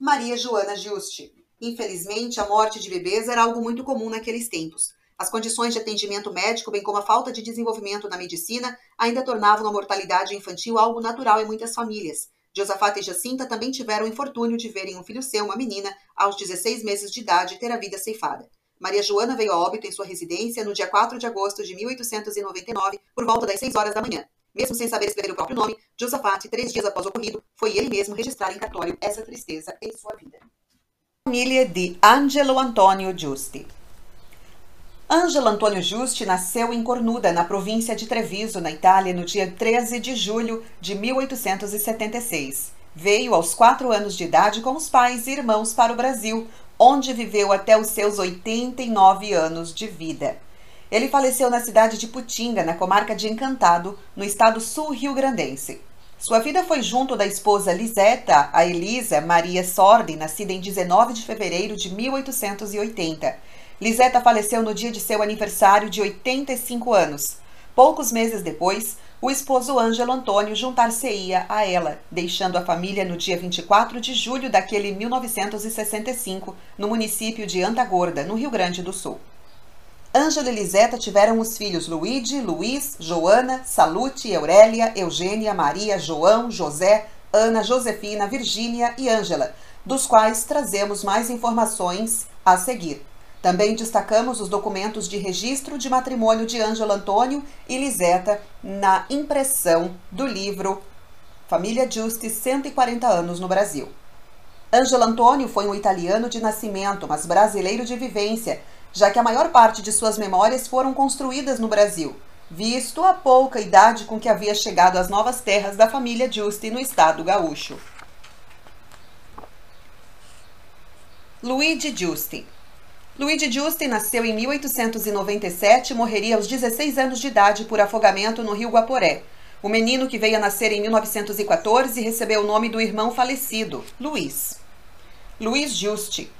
Maria Joana Giusti. Infelizmente, a morte de bebês era algo muito comum naqueles tempos. As condições de atendimento médico, bem como a falta de desenvolvimento na medicina, ainda tornavam a mortalidade infantil algo natural em muitas famílias. Josafata e Jacinta também tiveram o infortúnio de verem um filho seu, uma menina, aos 16 meses de idade, ter a vida ceifada. Maria Joana veio a óbito em sua residência no dia 4 de agosto de 1899, por volta das 6 horas da manhã. Mesmo sem saber escrever o próprio nome, Josafate, três dias após o ocorrido, foi ele mesmo registrar em cartório essa tristeza em sua vida. Família de Angelo Antonio Giusti Angelo Antônio Giusti nasceu em Cornuda, na província de Treviso, na Itália, no dia 13 de julho de 1876. Veio aos quatro anos de idade com os pais e irmãos para o Brasil, onde viveu até os seus 89 anos de vida. Ele faleceu na cidade de Putinga, na comarca de Encantado, no estado sul-rio-grandense. Sua vida foi junto da esposa Liseta, a Elisa Maria Sordi, nascida em 19 de fevereiro de 1880 Liseta faleceu no dia de seu aniversário de 85 anos. Poucos meses depois, o esposo Ângelo Antônio juntar-se-ia a ela, deixando a família no dia 24 de julho daquele 1965, no município de Antagorda, no Rio Grande do Sul. Ângelo e Liseta tiveram os filhos Luíde, Luiz, Joana, Salute, Aurélia, Eugênia, Maria, João, José, Ana, Josefina, Virgínia e Ângela, dos quais trazemos mais informações a seguir. Também destacamos os documentos de registro de matrimônio de Ângelo Antônio e Liseta na impressão do livro Família Giusti 140 anos no Brasil. Ângelo Antônio foi um italiano de nascimento, mas brasileiro de vivência, já que a maior parte de suas memórias foram construídas no Brasil, visto a pouca idade com que havia chegado às novas terras da família Giusti no estado gaúcho. Luigi Giusti Luigi Giusti nasceu em 1897 e morreria aos 16 anos de idade por afogamento no rio Guaporé. O menino que veio a nascer em 1914 recebeu o nome do irmão falecido, Luiz. Luiz Giusti.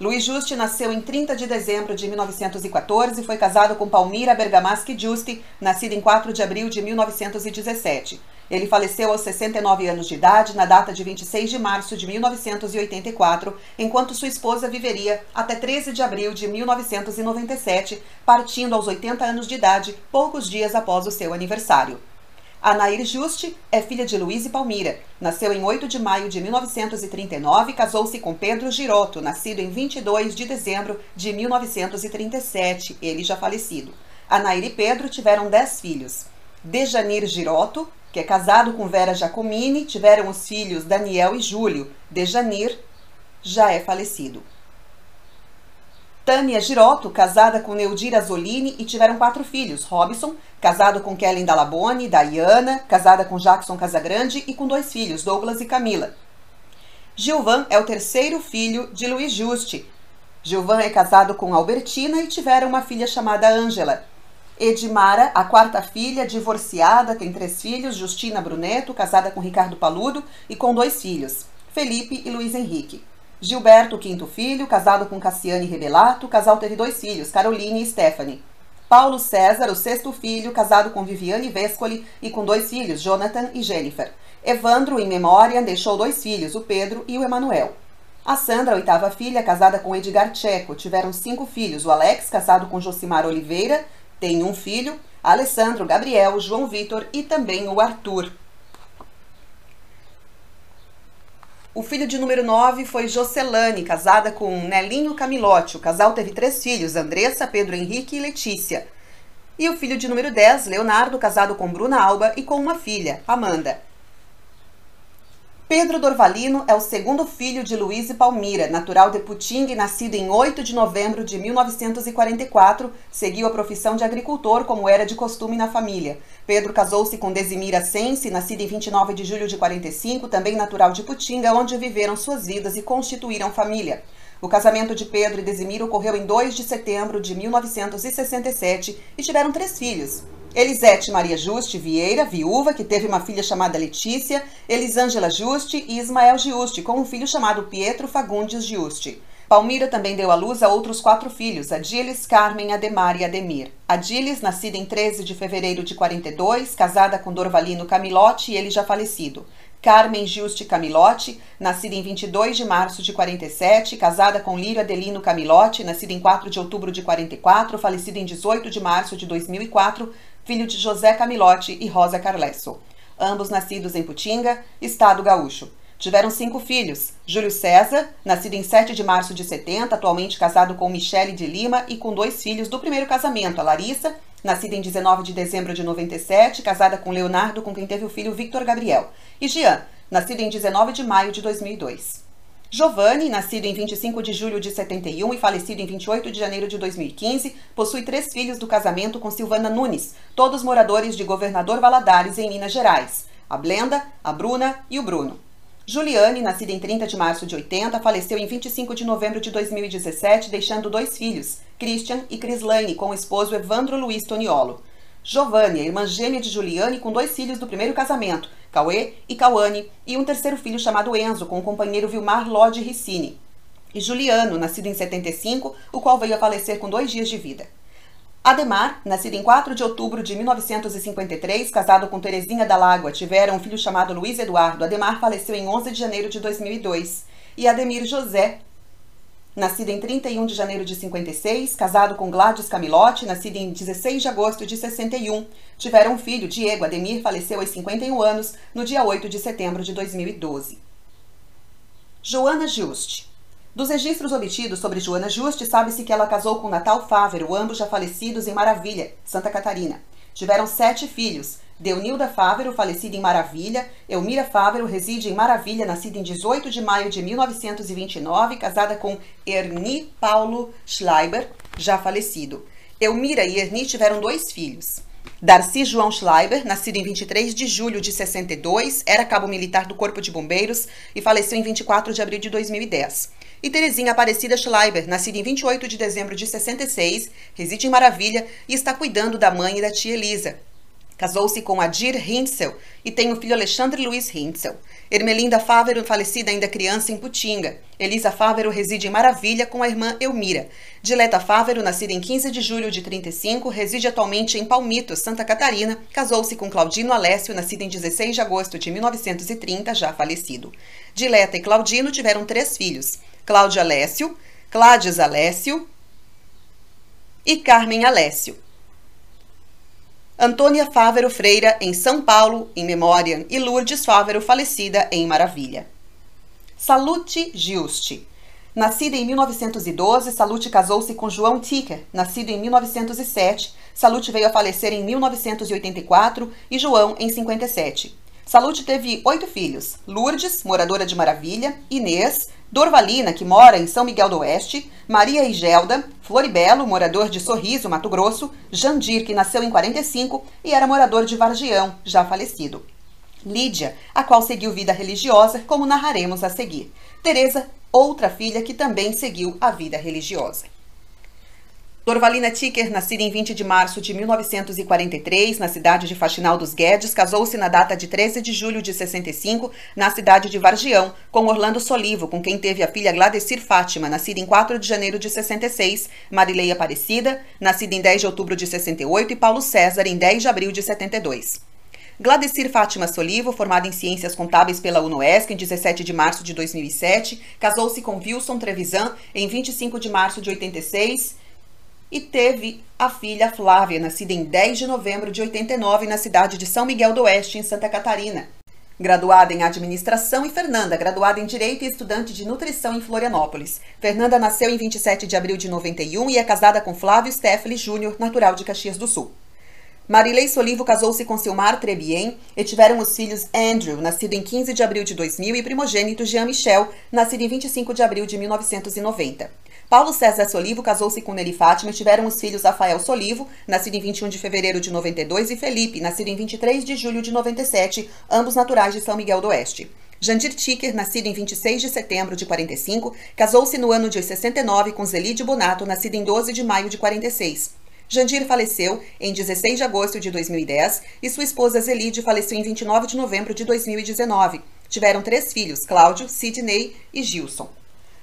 Luiz Giusti nasceu em 30 de dezembro de 1914 e foi casado com Palmira Bergamaschi Giusti, nascida em 4 de abril de 1917. Ele faleceu aos 69 anos de idade na data de 26 de março de 1984, enquanto sua esposa viveria até 13 de abril de 1997, partindo aos 80 anos de idade, poucos dias após o seu aniversário. Anair Juste é filha de Luiz e Palmira. Nasceu em 8 de maio de 1939 e casou-se com Pedro Giroto, nascido em 22 de dezembro de 1937, ele já falecido. Anair e Pedro tiveram 10 filhos. Dejanir Giroto, que é casado com Vera Giacomini, tiveram os filhos Daniel e Júlio. Dejanir já é falecido. Tânia Girotto, casada com Neudir Azolini e tiveram quatro filhos. Robson, casado com Kellen Dallabone, Diana, casada com Jackson Casagrande e com dois filhos, Douglas e Camila. Gilvan é o terceiro filho de Luiz Juste. Gilvan é casado com Albertina e tiveram uma filha chamada Ângela. Edmara, a quarta filha, divorciada, tem três filhos: Justina Bruneto, casada com Ricardo Paludo e com dois filhos, Felipe e Luiz Henrique. Gilberto, quinto filho, casado com Cassiane Rebelato, o casal teve dois filhos, Caroline e Stephanie. Paulo César, o sexto filho, casado com Viviane Vescoli e com dois filhos, Jonathan e Jennifer. Evandro, em memória, deixou dois filhos, o Pedro e o Emanuel. A Sandra, a oitava filha, casada com Edgar Checo, tiveram cinco filhos, o Alex, casado com Josimar Oliveira, tem um filho, Alessandro, Gabriel, João Vitor e também o Arthur. O filho de número 9 foi Jocelane, casada com Nelinho Camilotti. O casal teve três filhos, Andressa, Pedro Henrique e Letícia. E o filho de número 10, Leonardo, casado com Bruna Alba e com uma filha, Amanda. Pedro Dorvalino é o segundo filho de Luiz e Palmira, natural de Putinga e nascido em 8 de novembro de 1944. Seguiu a profissão de agricultor, como era de costume na família. Pedro casou-se com Desimira Sense, nascida em 29 de julho de 45, também natural de Putinga, onde viveram suas vidas e constituíram família. O casamento de Pedro e Desimira ocorreu em 2 de setembro de 1967 e tiveram três filhos. Elisete Maria Juste Vieira, viúva, que teve uma filha chamada Letícia, Elisângela Juste e Ismael Giuste, com um filho chamado Pietro Fagundes Giuste. Palmira também deu à luz a outros quatro filhos, Adilis, Carmen, Ademar e Ademir. Adilis, nascida em 13 de fevereiro de 42, casada com Dorvalino Camilotti e ele já falecido. Carmen Juste Camilotti, nascida em 22 de março de 47, casada com Lírio Adelino Camilotti, nascida em 4 de outubro de 44, falecida em 18 de março de 2004, filho de José Camilotti e Rosa Carlesso. Ambos nascidos em Putinga, estado gaúcho. Tiveram cinco filhos: Júlio César, nascido em 7 de março de 70, atualmente casado com Michele de Lima e com dois filhos do primeiro casamento, a Larissa, nascida em 19 de dezembro de 97, casada com Leonardo, com quem teve o filho Victor Gabriel, e Jean, nascido em 19 de maio de 2002. Giovanni, nascido em 25 de julho de 71 e falecido em 28 de janeiro de 2015, possui três filhos do casamento com Silvana Nunes, todos moradores de Governador Valadares, em Minas Gerais: a Blenda, a Bruna e o Bruno. Juliane, nascida em 30 de março de 80, faleceu em 25 de novembro de 2017, deixando dois filhos, Christian e Crislaine, com o esposo Evandro Luiz Toniolo. Giovanni, irmã gêmea de Juliane, com dois filhos do primeiro casamento, Cauê e Cauane, e um terceiro filho chamado Enzo, com o companheiro Vilmar Lodi Ricini. E Juliano, nascido em 75, o qual veio a falecer com dois dias de vida. Ademar, nascido em 4 de outubro de 1953, casado com Terezinha da Lágua, tiveram um filho chamado Luiz Eduardo. Ademar faleceu em 11 de janeiro de 2002. E Ademir José, nascido em 31 de janeiro de 56, casado com Gladys Camilotti, nascido em 16 de agosto de 61. Tiveram um filho, Diego Ademir, faleceu aos 51 anos, no dia 8 de setembro de 2012. Joana Juste dos registros obtidos sobre Joana Juste, sabe-se que ela casou com Natal Fávero, ambos já falecidos em Maravilha, Santa Catarina. Tiveram sete filhos. Deunilda Fávero, falecida em Maravilha. Elmira Fávero reside em Maravilha, nascida em 18 de maio de 1929, casada com Erni Paulo Schleiber, já falecido. Elmira e Erni tiveram dois filhos. Darcy João Schleiber, nascido em 23 de julho de 62, era cabo militar do Corpo de Bombeiros e faleceu em 24 de abril de 2010 e Terezinha Aparecida Schleiber, nascida em 28 de dezembro de 66, reside em Maravilha e está cuidando da mãe e da tia Elisa. Casou-se com Adir Hintzel e tem o filho Alexandre Luiz Hintzel. Ermelinda Fávero, falecida ainda criança em Putinga. Elisa Fávero reside em Maravilha com a irmã Elmira. Dileta Fávero, nascida em 15 de julho de 35, reside atualmente em Palmito, Santa Catarina. Casou-se com Claudino Alessio, nascido em 16 de agosto de 1930, já falecido. Dileta e Claudino tiveram três filhos. Cláudia Alessio, Cládias Alessio e Carmen Alessio. Antônia Fávero Freira, em São Paulo, em memória, e Lourdes Fávero, falecida em Maravilha. Salute Giusti. Nascida em 1912, Salute casou-se com João Ticker, nascido em 1907. Salute veio a falecer em 1984 e João em 57. Salute teve oito filhos: Lourdes, moradora de Maravilha, Inês, Dorvalina, que mora em São Miguel do Oeste, Maria Igelda, Floribelo, morador de Sorriso, Mato Grosso, Jandir, que nasceu em 45 e era morador de Vargião, já falecido. Lídia, a qual seguiu vida religiosa, como narraremos a seguir. Teresa, outra filha que também seguiu a vida religiosa. Dorvalina Ticker, nascida em 20 de março de 1943, na cidade de Faxinal dos Guedes, casou-se na data de 13 de julho de 65, na cidade de Vargião, com Orlando Solivo, com quem teve a filha Gladecir Fátima, nascida em 4 de janeiro de 66, Marilei Aparecida, nascida em 10 de outubro de 68, e Paulo César, em 10 de abril de 72. Gladecir Fátima Solivo, formada em Ciências Contábeis pela UNOESC em 17 de março de 2007, casou-se com Wilson Trevisan em 25 de março de 86 e teve a filha Flávia, nascida em 10 de novembro de 89 na cidade de São Miguel do Oeste, em Santa Catarina. graduada em administração, e Fernanda, graduada em direito e estudante de nutrição em Florianópolis. Fernanda nasceu em 27 de abril de 91 e é casada com Flávio Steffeli Júnior, natural de Caxias do Sul. Marilei Solivo casou-se com Silmar Trebien e tiveram os filhos Andrew, nascido em 15 de abril de 2000, e primogênito Jean Michel, nascido em 25 de abril de 1990. Paulo César Solivo casou-se com Nelly Fátima e tiveram os filhos Rafael Solivo, nascido em 21 de fevereiro de 92, e Felipe, nascido em 23 de julho de 97, ambos naturais de São Miguel do Oeste. Jandir Ticker, nascido em 26 de setembro de 45, casou-se no ano de 69 com Zelide Bonato, nascido em 12 de maio de 46. Jandir faleceu em 16 de agosto de 2010 e sua esposa Zelide faleceu em 29 de novembro de 2019. Tiveram três filhos, Cláudio, Sidney e Gilson.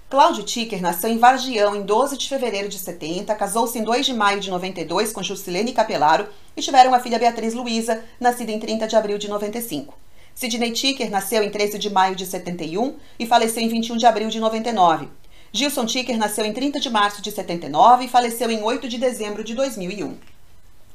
Cláudio Ticker nasceu em Vargião em 12 de fevereiro de 70, casou-se em 2 de maio de 92 com Juscelene Capelaro e tiveram uma filha Beatriz Luiza, nascida em 30 de abril de 95. Sidney Ticker nasceu em 13 de maio de 71 e faleceu em 21 de abril de 99. Gilson Ticker nasceu em 30 de março de 79 e faleceu em 8 de dezembro de 2001.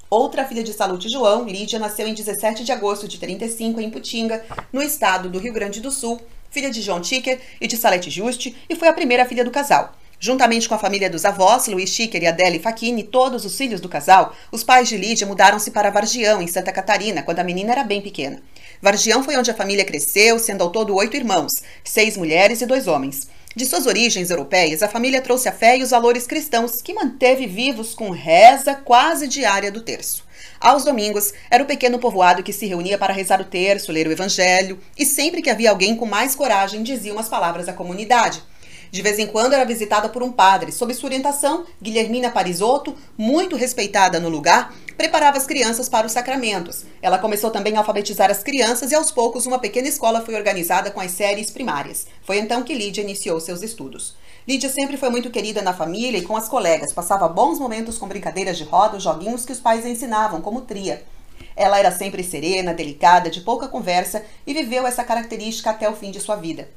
Outra filha de Salute João, Lídia, nasceu em 17 de agosto de 35 em Putinga, no estado do Rio Grande do Sul, filha de João Ticker e de Salete Juste, e foi a primeira filha do casal. Juntamente com a família dos avós, Luiz Ticker e Adele Facchini, todos os filhos do casal, os pais de Lídia mudaram-se para Vargião, em Santa Catarina, quando a menina era bem pequena. Vargião foi onde a família cresceu, sendo ao todo oito irmãos, seis mulheres e dois homens. De suas origens europeias, a família trouxe a fé e os valores cristãos que manteve vivos com reza quase diária do terço. Aos domingos, era o pequeno povoado que se reunia para rezar o terço, ler o evangelho, e sempre que havia alguém com mais coragem, dizia umas palavras à comunidade. De vez em quando era visitada por um padre. Sob sua orientação, Guilhermina Parisotto, muito respeitada no lugar, preparava as crianças para os sacramentos. Ela começou também a alfabetizar as crianças e aos poucos uma pequena escola foi organizada com as séries primárias. Foi então que Lídia iniciou seus estudos. Lídia sempre foi muito querida na família e com as colegas, passava bons momentos com brincadeiras de roda, joguinhos que os pais ensinavam, como tria. Ela era sempre serena, delicada, de pouca conversa e viveu essa característica até o fim de sua vida.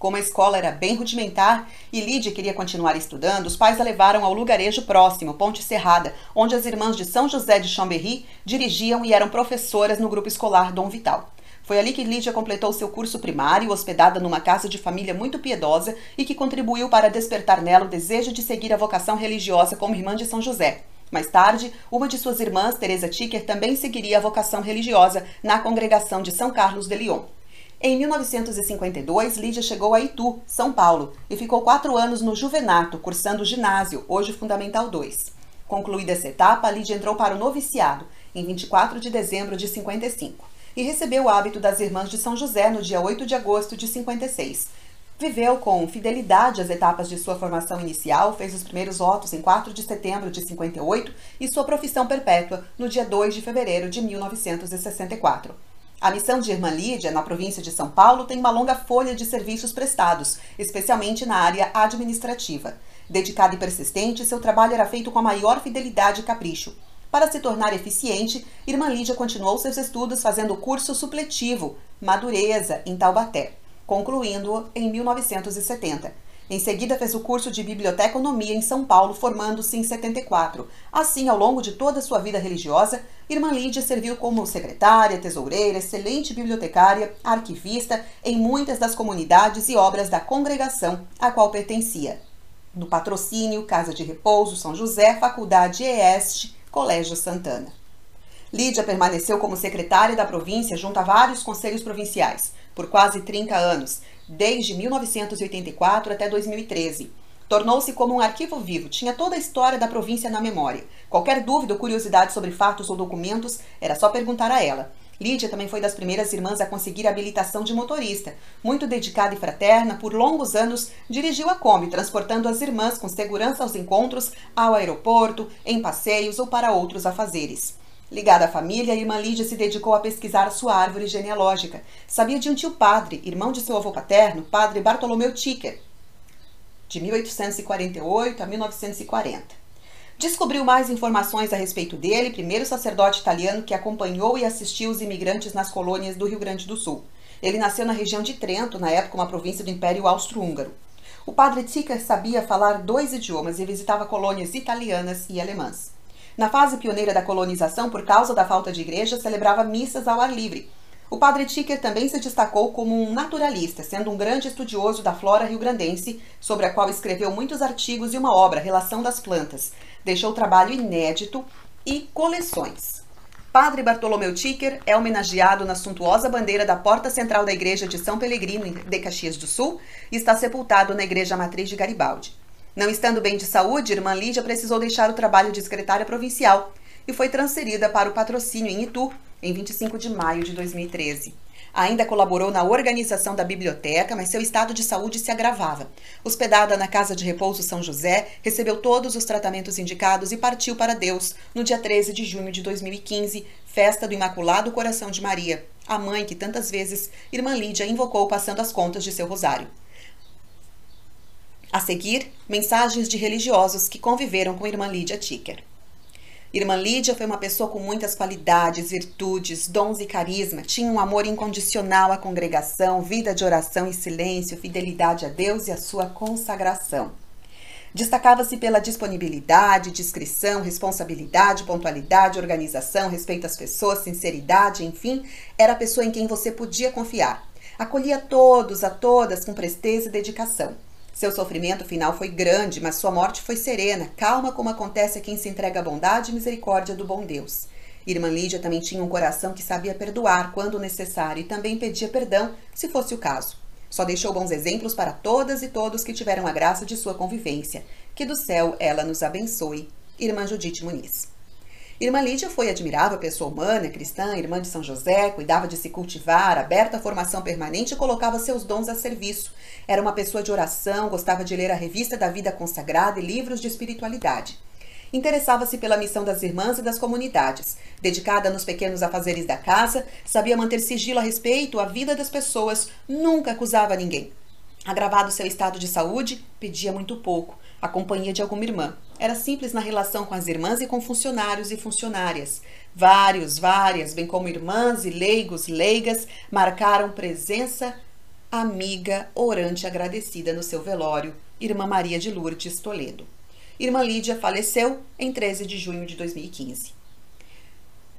Como a escola era bem rudimentar e Lídia queria continuar estudando, os pais a levaram ao lugarejo próximo, Ponte Serrada, onde as irmãs de São José de Chambéry dirigiam e eram professoras no grupo escolar Dom Vital. Foi ali que Lídia completou seu curso primário, hospedada numa casa de família muito piedosa e que contribuiu para despertar nela o desejo de seguir a vocação religiosa como irmã de São José. Mais tarde, uma de suas irmãs, Teresa Ticker, também seguiria a vocação religiosa na congregação de São Carlos de Lyon. Em 1952, Lídia chegou a Itu, São Paulo, e ficou quatro anos no Juvenato, cursando ginásio, hoje Fundamental 2. Concluída essa etapa, Lídia entrou para o noviciado, em 24 de dezembro de 55, e recebeu o hábito das Irmãs de São José no dia 8 de agosto de 56. Viveu com fidelidade as etapas de sua formação inicial, fez os primeiros votos em 4 de setembro de 58 e sua profissão perpétua no dia 2 de fevereiro de 1964. A missão de Irmã Lídia, na província de São Paulo, tem uma longa folha de serviços prestados, especialmente na área administrativa. Dedicada e persistente, seu trabalho era feito com a maior fidelidade e capricho. Para se tornar eficiente, Irmã Lídia continuou seus estudos fazendo o curso supletivo Madureza, em Taubaté, concluindo-o em 1970. Em seguida, fez o curso de Biblioteconomia em São Paulo, formando-se em 74. Assim, ao longo de toda a sua vida religiosa, Irmã Lídia serviu como secretária, tesoureira, excelente bibliotecária, arquivista em muitas das comunidades e obras da congregação a qual pertencia. No patrocínio, Casa de Repouso, São José, Faculdade EEST, Colégio Santana. Lídia permaneceu como secretária da província junto a vários conselhos provinciais por quase 30 anos, desde 1984 até 2013. Tornou-se como um arquivo vivo, tinha toda a história da província na memória. Qualquer dúvida ou curiosidade sobre fatos ou documentos, era só perguntar a ela. Lídia também foi das primeiras irmãs a conseguir a habilitação de motorista. Muito dedicada e fraterna, por longos anos dirigiu a Kombi, transportando as irmãs com segurança aos encontros, ao aeroporto, em passeios ou para outros afazeres. Ligada à família, a irmã Lídia se dedicou a pesquisar sua árvore genealógica. Sabia de um tio padre, irmão de seu avô paterno, padre Bartolomeu Ticker, de 1848 a 1940. Descobriu mais informações a respeito dele, primeiro sacerdote italiano que acompanhou e assistiu os imigrantes nas colônias do Rio Grande do Sul. Ele nasceu na região de Trento, na época uma província do Império Austro-Húngaro. O padre Ticker sabia falar dois idiomas e visitava colônias italianas e alemãs. Na fase pioneira da colonização, por causa da falta de igreja, celebrava missas ao ar livre. O padre Ticker também se destacou como um naturalista, sendo um grande estudioso da flora rio-grandense, sobre a qual escreveu muitos artigos e uma obra, Relação das Plantas. Deixou trabalho inédito e coleções. Padre Bartolomeu Ticker é homenageado na suntuosa bandeira da porta central da igreja de São Pelegrino, de Caxias do Sul, e está sepultado na igreja matriz de Garibaldi. Não estando bem de saúde, irmã Lídia precisou deixar o trabalho de secretária provincial e foi transferida para o patrocínio em Itu em 25 de maio de 2013. Ainda colaborou na organização da biblioteca, mas seu estado de saúde se agravava. Hospedada na Casa de Repouso São José, recebeu todos os tratamentos indicados e partiu para Deus no dia 13 de junho de 2015, festa do Imaculado Coração de Maria, a mãe que tantas vezes irmã Lídia invocou passando as contas de seu rosário. A seguir, mensagens de religiosos que conviveram com irmã Lídia Ticker. Irmã Lídia foi uma pessoa com muitas qualidades, virtudes, dons e carisma. Tinha um amor incondicional à congregação, vida de oração e silêncio, fidelidade a Deus e a sua consagração. Destacava-se pela disponibilidade, discrição, responsabilidade, pontualidade, organização, respeito às pessoas, sinceridade, enfim, era a pessoa em quem você podia confiar. Acolhia todos, a todas com presteza e dedicação. Seu sofrimento final foi grande, mas sua morte foi serena, calma como acontece a quem se entrega à bondade e misericórdia do bom Deus. Irmã Lídia também tinha um coração que sabia perdoar quando necessário e também pedia perdão se fosse o caso. Só deixou bons exemplos para todas e todos que tiveram a graça de sua convivência. Que do céu ela nos abençoe. Irmã Judite Muniz. Irmã Lídia foi admirável pessoa humana, cristã, irmã de São José, cuidava de se cultivar, aberta à formação permanente e colocava seus dons a serviço. Era uma pessoa de oração, gostava de ler a revista da vida consagrada e livros de espiritualidade. Interessava-se pela missão das irmãs e das comunidades. Dedicada nos pequenos afazeres da casa, sabia manter sigilo a respeito à vida das pessoas, nunca acusava ninguém. Agravado seu estado de saúde, pedia muito pouco a companhia de alguma irmã. Era simples na relação com as irmãs e com funcionários e funcionárias. Vários, várias, bem como irmãs e leigos, leigas, marcaram presença amiga, orante agradecida no seu velório, Irmã Maria de Lourdes Toledo. Irmã Lídia faleceu em 13 de junho de 2015.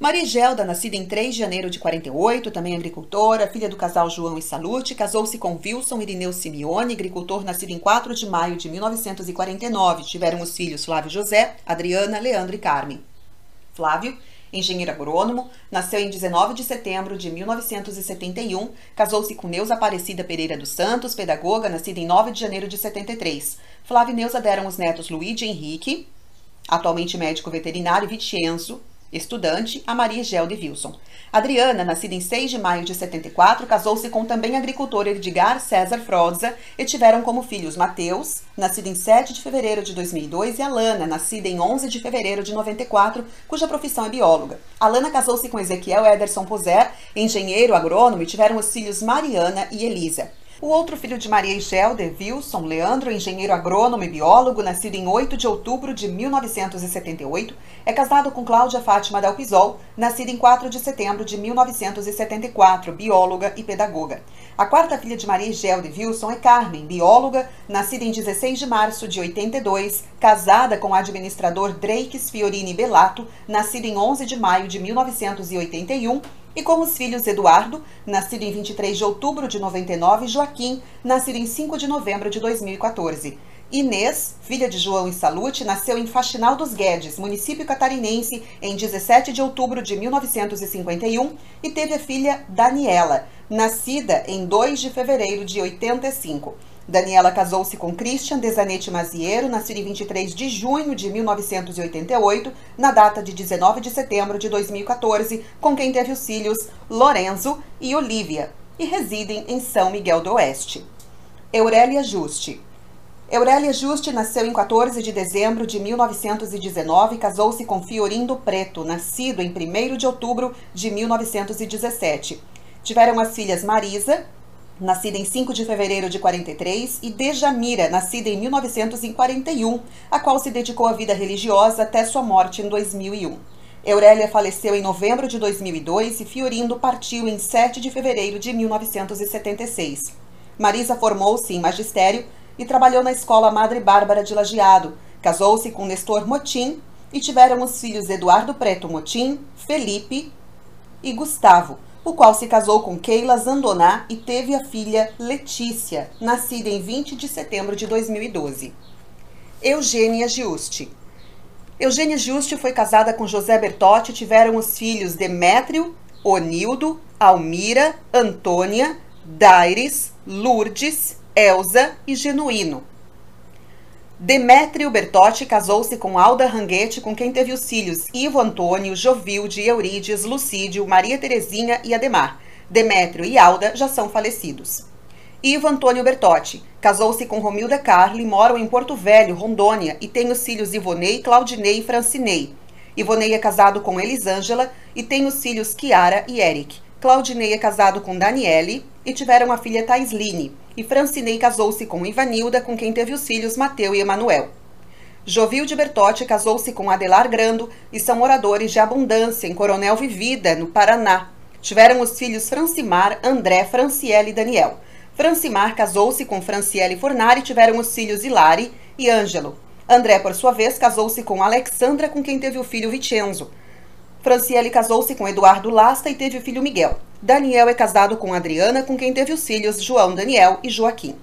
Maria Gelda, nascida em 3 de janeiro de 48, também agricultora, filha do casal João e Salute, casou-se com Wilson Irineu Simeone, agricultor nascido em 4 de maio de 1949. Tiveram os filhos Flávio José, Adriana, Leandro e Carmen. Flávio, engenheiro agrônomo, nasceu em 19 de setembro de 1971, casou-se com Neuza Aparecida Pereira dos Santos, pedagoga, nascida em 9 de janeiro de 73. Flávio e Neuza deram os netos Luigi Henrique, atualmente médico veterinário, e Vicenzo, estudante, a Maria Gelde Wilson. Adriana, nascida em 6 de maio de 74, casou-se com também agricultor Edgar César Froza e tiveram como filhos Mateus, nascido em 7 de fevereiro de 2002, e Alana, nascida em 11 de fevereiro de 94, cuja profissão é bióloga. Alana casou-se com Ezequiel Ederson Poser, engenheiro agrônomo, e tiveram os filhos Mariana e Elisa. O outro filho de Maria Gelder, Wilson Leandro, engenheiro agrônomo e biólogo, nascido em 8 de outubro de 1978, é casado com Cláudia Fátima Dalpisol, nascida em 4 de setembro de 1974, bióloga e pedagoga. A quarta filha de Maria Gelder Wilson é Carmen, bióloga, nascida em 16 de março de 82, casada com o administrador Drakes Fiorini Belato, nascido em 11 de maio de 1981, e com os filhos Eduardo, nascido em 23 de outubro de 99, e Joaquim, nascido em 5 de novembro de 2014. Inês, filha de João e Salute, nasceu em Faxinal dos Guedes, município catarinense, em 17 de outubro de 1951 e teve a filha Daniela, nascida em 2 de fevereiro de 85. Daniela casou-se com Christian Desanete Maziero, nascido em 23 de junho de 1988, na data de 19 de setembro de 2014, com quem teve os filhos Lorenzo e Olivia, e residem em São Miguel do Oeste. Eurélia Juste. Eurélia Juste nasceu em 14 de dezembro de 1919 e casou-se com Fiorindo Preto, nascido em 1 de outubro de 1917. Tiveram as filhas Marisa, nascida em 5 de fevereiro de 43, e Dejamira, nascida em 1941, a qual se dedicou à vida religiosa até sua morte em 2001. Eurélia faleceu em novembro de 2002 e Fiorindo partiu em 7 de fevereiro de 1976. Marisa formou-se em magistério e trabalhou na Escola Madre Bárbara de Lajeado. Casou-se com Nestor Motim e tiveram os filhos Eduardo Preto Motim, Felipe e Gustavo, o qual se casou com Keila Zandoná e teve a filha Letícia, nascida em 20 de setembro de 2012. Eugênia Giusti. Eugênia Giusti foi casada com José Bertotti e tiveram os filhos Demétrio, Onildo, Almira, Antônia, Daires, Lourdes, Elza e Genuíno. Demétrio Bertotti casou-se com Alda Ranguete, com quem teve os filhos Ivo Antônio, Jovilde, Eurídice, Lucídio, Maria Terezinha e Ademar. Demétrio e Alda já são falecidos. Ivo Antônio Bertotti casou-se com Romilda Carli, moram em Porto Velho, Rondônia, e tem os filhos Ivonei, Claudinei e Francinei. Ivonei é casado com Elisângela e tem os filhos Kiara e Eric. Claudinei é casado com Daniele e tiveram a filha Taisline. E Francinei casou-se com Ivanilda, com quem teve os filhos Mateu e Emanuel. Jovil de Bertotti casou-se com Adelar Grando e são moradores de Abundância, em Coronel Vivida, no Paraná. Tiveram os filhos Francimar, André, Franciele e Daniel. Francimar casou-se com Franciele Fornari e tiveram os filhos Hilari e Ângelo. André, por sua vez, casou-se com Alexandra, com quem teve o filho Vicenzo. Franciele casou-se com Eduardo Lasta e teve o filho Miguel. Daniel é casado com Adriana, com quem teve os filhos João Daniel e Joaquim.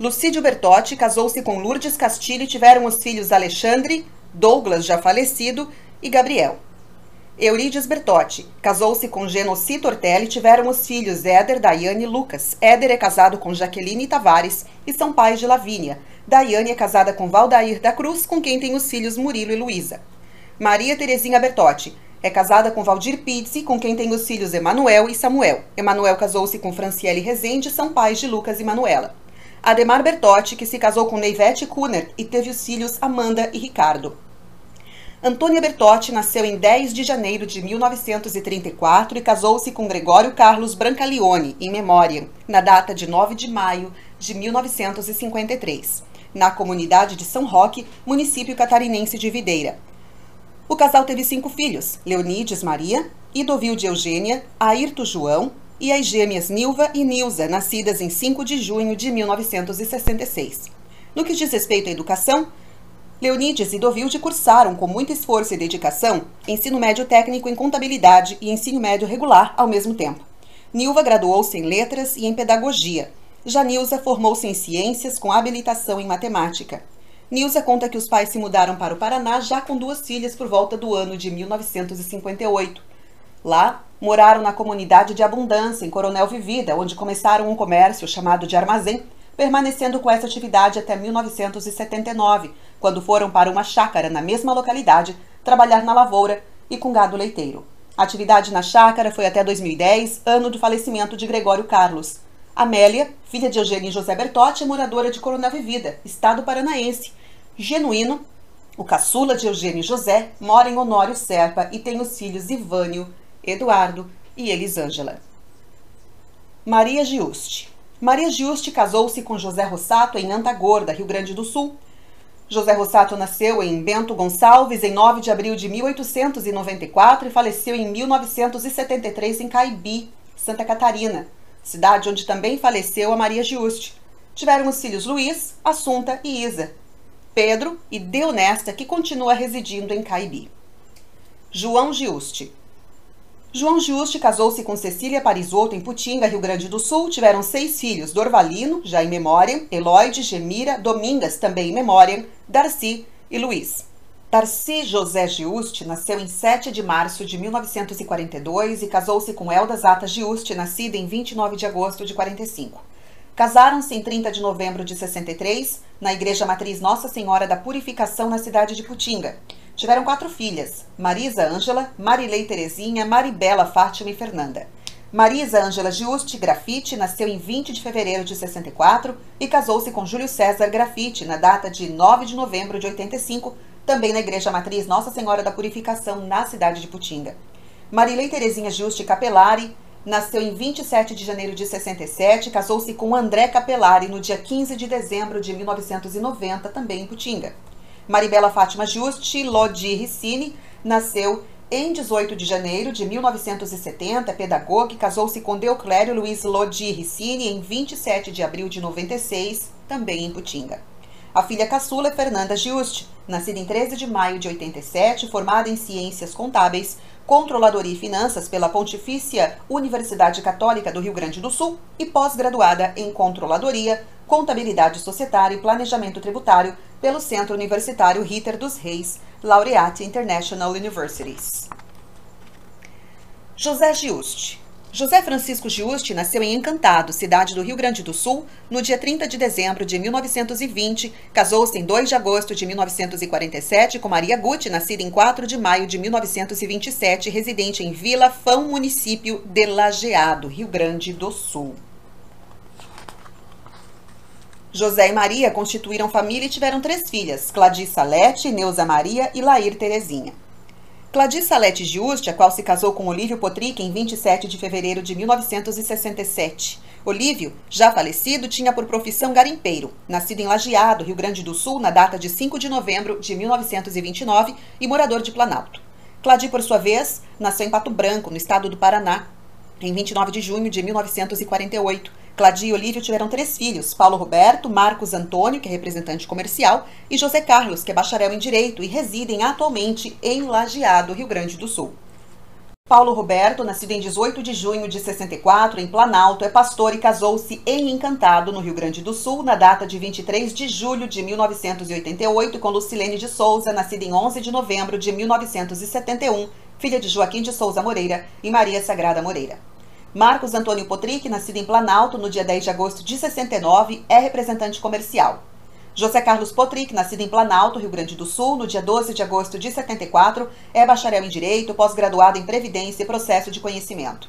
Lucídio Bertotti casou-se com Lourdes Castilho e tiveram os filhos Alexandre, Douglas, já falecido, e Gabriel. Eurídice Bertotti casou-se com Genoci Tortelli e tiveram os filhos Éder, Daiane e Lucas. Éder é casado com Jaqueline Tavares e são pais de Lavínia. Daiane é casada com Valdair da Cruz, com quem tem os filhos Murilo e Luísa. Maria Terezinha Bertotti é casada com Valdir Pizzi, com quem tem os filhos Emanuel e Samuel. Emanuel casou-se com Franciele Rezende, são pais de Lucas e Manuela. Ademar Bertotti, que se casou com Neivete Kuner e teve os filhos Amanda e Ricardo. Antônia Bertotti nasceu em 10 de janeiro de 1934 e casou-se com Gregório Carlos Brancalione, em memória, na data de 9 de maio de 1953, na comunidade de São Roque, município catarinense de Videira. O casal teve cinco filhos: Leonides Maria, Idovilde Eugênia, Ayrto João e as gêmeas Nilva e Nilza, nascidas em 5 de junho de 1966. No que diz respeito à educação, Leonides e Dovilde cursaram com muito esforço e dedicação ensino médio técnico em contabilidade e ensino médio regular ao mesmo tempo. Nilva graduou-se em letras e em pedagogia. Já Nilza formou-se em ciências com habilitação em matemática. Nilza conta que os pais se mudaram para o Paraná já com duas filhas por volta do ano de 1958. Lá, moraram na comunidade de Abundância, em Coronel Vivida, onde começaram um comércio chamado de armazém, permanecendo com essa atividade até 1979, quando foram para uma chácara na mesma localidade trabalhar na lavoura e com gado leiteiro. A atividade na chácara foi até 2010, ano do falecimento de Gregório Carlos. Amélia, filha de Eugênio José Bertotti, é moradora de Coronel Vivida, estado paranaense, Genuíno, o caçula de Eugênio José, mora em Honório Serpa e tem os filhos Ivânio, Eduardo e Elisângela. Maria Giuste. Maria Giuste casou-se com José Rossato em Antagorda, Rio Grande do Sul. José Rossato nasceu em Bento Gonçalves em 9 de abril de 1894 e faleceu em 1973 em Caibi, Santa Catarina, cidade onde também faleceu a Maria Giuste. Tiveram os filhos Luiz, Assunta e Isa, Pedro e Deonesta, que continua residindo em Caibi. João Giuste. João Giuste casou-se com Cecília Parisotto em Putinga, Rio Grande do Sul. Tiveram seis filhos: Dorvalino, já em memória, Eloide, Gemira, Domingas, também em memória, Darcy e Luiz. Darcy José Giuste nasceu em 7 de março de 1942 e casou-se com Elda Zata Giuste, nascida em 29 de agosto de 45. Casaram-se em 30 de novembro de 63, na Igreja Matriz Nossa Senhora da Purificação, na cidade de Putinga. Tiveram quatro filhas: Marisa Ângela, Marilei Terezinha, Maribela Fátima e Fernanda. Marisa Ângela Giusti Grafite nasceu em 20 de fevereiro de 64 e casou-se com Júlio César Grafite na data de 9 de novembro de 85, também na Igreja Matriz Nossa Senhora da Purificação, na cidade de Putinga. Marilei Terezinha Giusti Capelari Nasceu em 27 de janeiro de 67, casou-se com André Capelari no dia 15 de dezembro de 1990, também em Putinga. Maribela Fátima Juste Lodi Ricini nasceu em 18 de janeiro de 1970, pedagoga, e casou-se com Deoclério Luiz Lodi Ricini em 27 de abril de 96, também em Putinga. A filha caçula é Fernanda Giusti, nascida em 13 de maio de 87, formada em ciências contábeis, Controladoria e Finanças pela Pontifícia Universidade Católica do Rio Grande do Sul e pós-graduada em Controladoria, Contabilidade Societária e Planejamento Tributário pelo Centro Universitário Ritter dos Reis, Laureate International Universities. José Giusti José Francisco Giusti nasceu em Encantado, cidade do Rio Grande do Sul, no dia 30 de dezembro de 1920. Casou-se em 2 de agosto de 1947 com Maria Guti, nascida em 4 de maio de 1927, residente em Vila Fão, município de Lajeado, Rio Grande do Sul. José e Maria constituíram família e tiveram três filhas, Cladissa Lete, Neuza Maria e Lair Terezinha. Cladissa Lete Giusti, a qual se casou com Olívio Potrick em 27 de fevereiro de 1967. Olívio, já falecido, tinha por profissão garimpeiro, nascido em Lajeado, Rio Grande do Sul, na data de 5 de novembro de 1929 e morador de Planalto. Cladi, por sua vez, nasceu em Pato Branco, no estado do Paraná, em 29 de junho de 1948 Cladia e Olívio tiveram três filhos: Paulo Roberto, Marcos Antônio, que é representante comercial, e José Carlos, que é bacharel em Direito e residem atualmente em Lajeado, Rio Grande do Sul. Paulo Roberto, nascido em 18 de junho de 64, em Planalto, é pastor e casou-se em Encantado, no Rio Grande do Sul, na data de 23 de julho de 1988, com Lucilene de Souza, nascida em 11 de novembro de 1971, filha de Joaquim de Souza Moreira e Maria Sagrada Moreira. Marcos Antônio Potrick, nascido em Planalto no dia 10 de agosto de 69, é representante comercial. José Carlos Potrick, nascido em Planalto, Rio Grande do Sul, no dia 12 de agosto de 74, é bacharel em Direito, pós-graduado em Previdência e Processo de Conhecimento.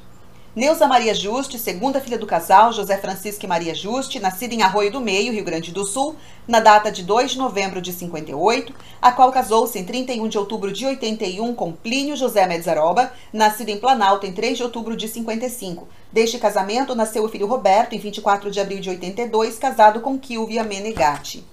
Neuza Maria Juste, segunda filha do casal, José Francisco e Maria Juste, nascida em Arroio do Meio, Rio Grande do Sul, na data de 2 de novembro de 58, a qual casou-se em 31 de outubro de 81 com Plínio José Medzaroba, nascido em Planalto em 3 de outubro de 55. Deste casamento nasceu o filho Roberto, em 24 de abril de 82, casado com Kilvia Menegatti.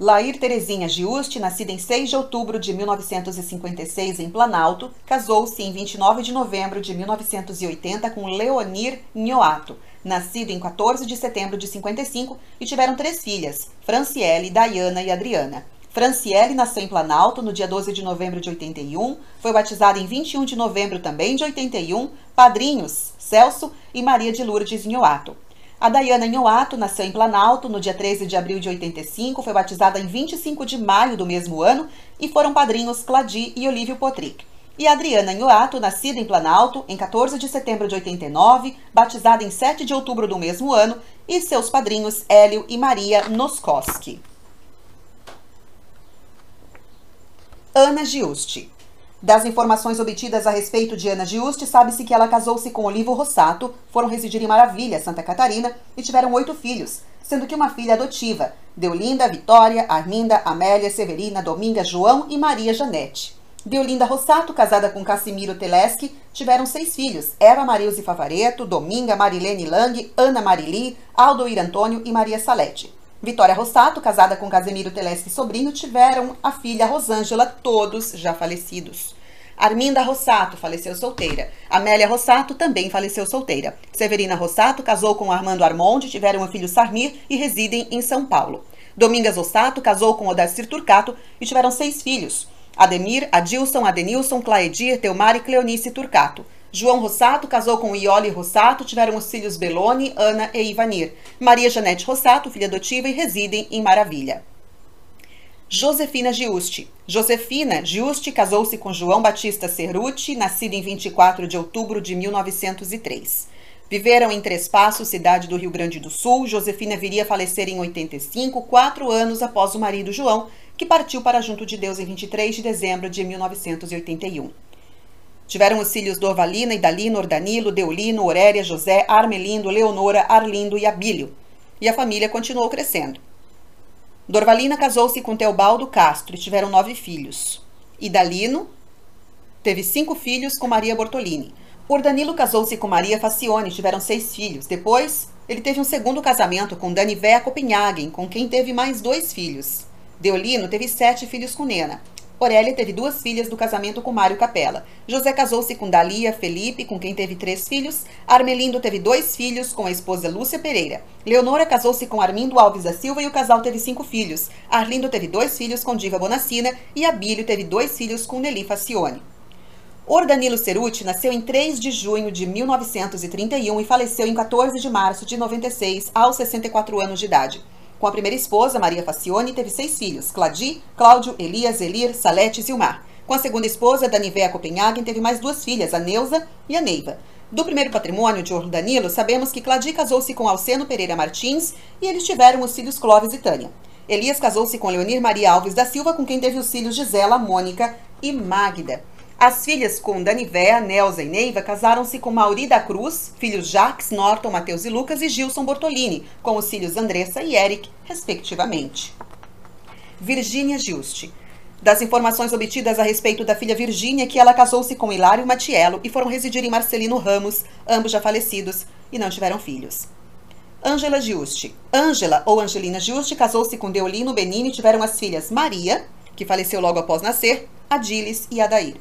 Lair Terezinha Giusti, nascida em 6 de outubro de 1956 em Planalto, casou-se em 29 de novembro de 1980 com Leonir Nhoato, nascido em 14 de setembro de 55, e tiveram três filhas, Franciele, Diana e Adriana. Franciele nasceu em Planalto no dia 12 de novembro de 81, foi batizada em 21 de novembro também de 81, padrinhos Celso e Maria de Lourdes Nhoato. A Dayana Nhoato nasceu em Planalto no dia 13 de abril de 85, foi batizada em 25 de maio do mesmo ano e foram padrinhos Cladi e Olívio Potrick. E a Adriana Nhoato, nascida em Planalto em 14 de setembro de 89, batizada em 7 de outubro do mesmo ano, e seus padrinhos Hélio e Maria Noskoski. Ana Giusti das informações obtidas a respeito de Ana Giusti, sabe-se que ela casou-se com Olivo Rossato, foram residir em Maravilha, Santa Catarina, e tiveram oito filhos, sendo que uma filha adotiva, Deolinda, Vitória, Arminda, Amélia, Severina, Dominga, João e Maria Janete. Deolinda Rossato, casada com Cassimiro Teleschi, tiveram seis filhos, Eva Marilze Favareto, Dominga, Marilene Lang, Ana Marili, Aldoir Antônio e Maria Salete. Vitória Rossato, casada com Casemiro Teleschi Sobrinho, tiveram a filha Rosângela, todos já falecidos. Arminda Rossato faleceu solteira. Amélia Rossato também faleceu solteira. Severina Rossato casou com Armando Armonde, tiveram um filho Sarmir e residem em São Paulo. Domingas Rossato casou com Odacir Turcato e tiveram seis filhos. Ademir, Adilson, Adenilson, Claedir, Teomar e Cleonice Turcato. João Rossato casou com Iole Rossato, tiveram os filhos Belone, Ana e Ivanir. Maria Janete Rossato, filha adotiva, e residem em Maravilha. Josefina Giusti. Josefina Giusti casou-se com João Batista Cerruti, nascido em 24 de outubro de 1903. Viveram em Três Passos, cidade do Rio Grande do Sul. Josefina viria a falecer em 85, quatro anos após o marido João, que partiu para junto de Deus em 23 de dezembro de 1981. Tiveram os filhos Dorvalina, Idalino, Ordanilo, Deolino, Aurélia, José, Armelindo, Leonora, Arlindo e Abílio. E a família continuou crescendo. Dorvalina casou-se com Teobaldo Castro e tiveram nove filhos. Idalino teve cinco filhos com Maria Bortolini. Ordanilo casou-se com Maria Facione e tiveram seis filhos. Depois, ele teve um segundo casamento com Danivéa Copenhagen, com quem teve mais dois filhos. Deolino teve sete filhos com Nena. Aurélia teve duas filhas do casamento com Mário Capella. José casou-se com Dalia Felipe, com quem teve três filhos. Armelindo teve dois filhos com a esposa Lúcia Pereira. Leonora casou-se com Armindo Alves da Silva e o casal teve cinco filhos. Arlindo teve dois filhos com Diva Bonacina e Abílio teve dois filhos com Nelly Facione. Ordanilo Ceruti nasceu em 3 de junho de 1931 e faleceu em 14 de março de 96, aos 64 anos de idade. Com a primeira esposa, Maria Facione, teve seis filhos: Cladi, Cláudio, Elias, Elir, Salete e Silmar. Com a segunda esposa, Danivea Copenhagen, teve mais duas filhas, a Neuza e a Neiva. Do primeiro patrimônio de Danilo, sabemos que Cladi casou-se com Alceno Pereira Martins e eles tiveram os filhos Clóvis e Tânia. Elias casou-se com Leonir Maria Alves da Silva, com quem teve os filhos Gisela, Mônica e Magda. As filhas com Danivéa, Nelza e Neiva casaram-se com Mauri da Cruz, filhos Jacques, Norton, Mateus e Lucas e Gilson Bortolini, com os filhos Andressa e Eric, respectivamente. Virgínia Giusti. Das informações obtidas a respeito da filha Virgínia, que ela casou-se com Hilário Matiello e foram residir em Marcelino Ramos, ambos já falecidos, e não tiveram filhos. Ângela Giusti. Ângela, ou Angelina Giusti, casou-se com Deolino Benini e tiveram as filhas Maria, que faleceu logo após nascer, Adilis e Adair.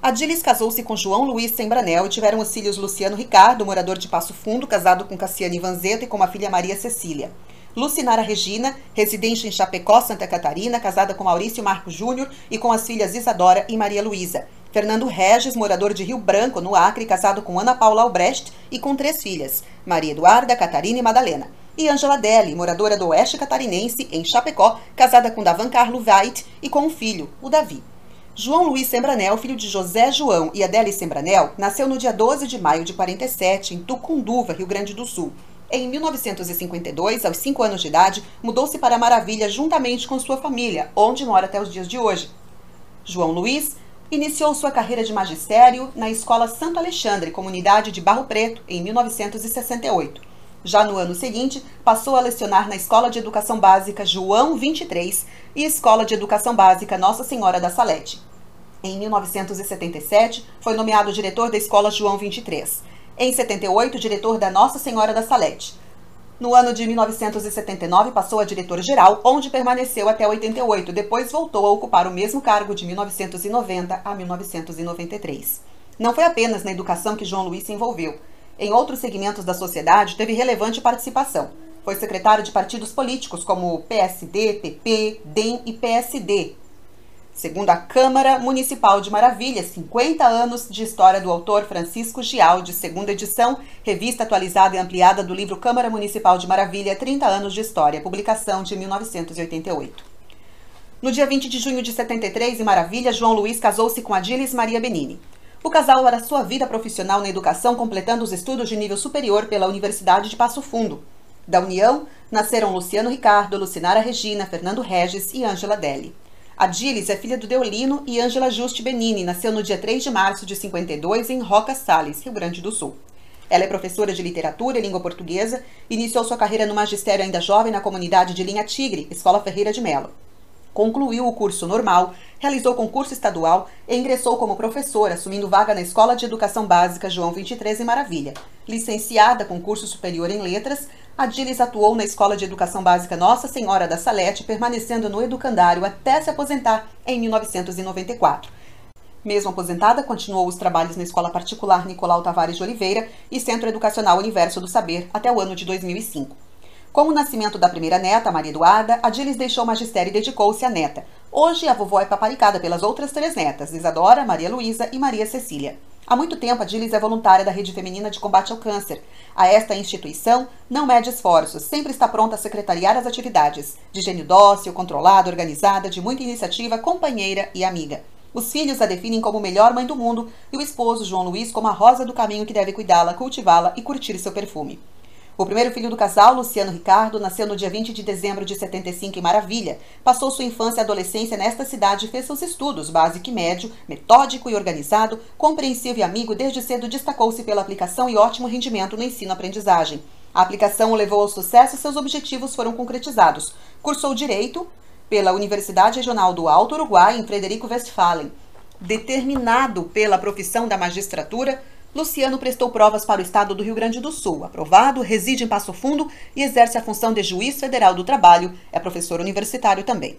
Adilis casou-se com João Luiz Sembranel e tiveram os filhos Luciano Ricardo, morador de Passo Fundo, casado com Cassiane Vanzeta e com a filha Maria Cecília. Lucinara Regina, residente em Chapecó, Santa Catarina, casada com Maurício Marco Júnior e com as filhas Isadora e Maria Luísa. Fernando Regis, morador de Rio Branco, no Acre, casado com Ana Paula Albrecht e com três filhas, Maria Eduarda, Catarina e Madalena. E Angela Deli, moradora do Oeste Catarinense, em Chapecó, casada com Davan Carlo Veit e com um filho, o Davi. João Luiz Sembranel, filho de José João e Adélia Sembranel, nasceu no dia 12 de maio de 47, em Tucunduva, Rio Grande do Sul. Em 1952, aos 5 anos de idade, mudou-se para Maravilha juntamente com sua família, onde mora até os dias de hoje. João Luiz iniciou sua carreira de magistério na Escola Santo Alexandre, comunidade de Barro Preto, em 1968. Já no ano seguinte, passou a lecionar na Escola de Educação Básica João 23 e Escola de Educação Básica Nossa Senhora da Salete. Em 1977, foi nomeado diretor da Escola João 23. Em 78, diretor da Nossa Senhora da Salete. No ano de 1979, passou a diretor-geral, onde permaneceu até 88. Depois voltou a ocupar o mesmo cargo de 1990 a 1993. Não foi apenas na educação que João Luiz se envolveu. Em outros segmentos da sociedade, teve relevante participação. Foi secretário de partidos políticos como PSD, PP, DEM e PSD, Segundo a Câmara Municipal de Maravilha, 50 anos de história do autor Francisco Gial, de segunda edição, revista atualizada e ampliada do livro Câmara Municipal de Maravilha, 30 anos de história, publicação de 1988. No dia 20 de junho de 73, em Maravilha, João Luiz casou-se com Adilis Maria Benini. O casal era sua vida profissional na educação, completando os estudos de nível superior pela Universidade de Passo Fundo. Da união, nasceram Luciano Ricardo, Lucinara Regina, Fernando Regis e Ângela Deli. Adilis é filha do Deolino e Ângela Juste Benini, nasceu no dia 3 de março de 52 em Roca Salles, Rio Grande do Sul. Ela é professora de literatura e língua portuguesa, iniciou sua carreira no magistério ainda jovem na comunidade de Linha Tigre, Escola Ferreira de Melo. Concluiu o curso normal, realizou concurso estadual e ingressou como professora, assumindo vaga na Escola de Educação Básica João 23 em Maravilha. Licenciada com curso superior em letras, Adilis atuou na Escola de Educação Básica Nossa Senhora da Salete, permanecendo no educandário até se aposentar em 1994. Mesmo aposentada, continuou os trabalhos na Escola Particular Nicolau Tavares de Oliveira e Centro Educacional Universo do Saber até o ano de 2005. Com o nascimento da primeira neta, Maria Eduarda, Adilis deixou o magistério e dedicou-se à neta. Hoje, a vovó é paparicada pelas outras três netas, Isadora, Maria Luísa e Maria Cecília. Há muito tempo, a Dilis é voluntária da Rede Feminina de Combate ao Câncer. A esta instituição não mede esforços, sempre está pronta a secretariar as atividades. De gênio dócil, controlada, organizada, de muita iniciativa, companheira e amiga. Os filhos a definem como melhor mãe do mundo e o esposo, João Luiz, como a rosa do caminho que deve cuidá-la, cultivá-la e curtir seu perfume. O primeiro filho do casal, Luciano Ricardo, nasceu no dia 20 de dezembro de 75 em Maravilha. Passou sua infância e adolescência nesta cidade e fez seus estudos, básico e médio, metódico e organizado, compreensivo e amigo, desde cedo destacou-se pela aplicação e ótimo rendimento no ensino-aprendizagem. A aplicação o levou ao sucesso e seus objetivos foram concretizados. Cursou Direito pela Universidade Regional do Alto Uruguai, em Frederico Westphalen. Determinado pela profissão da magistratura, Luciano prestou provas para o Estado do Rio Grande do Sul. Aprovado, reside em Passo Fundo e exerce a função de juiz federal do trabalho. É professor universitário também.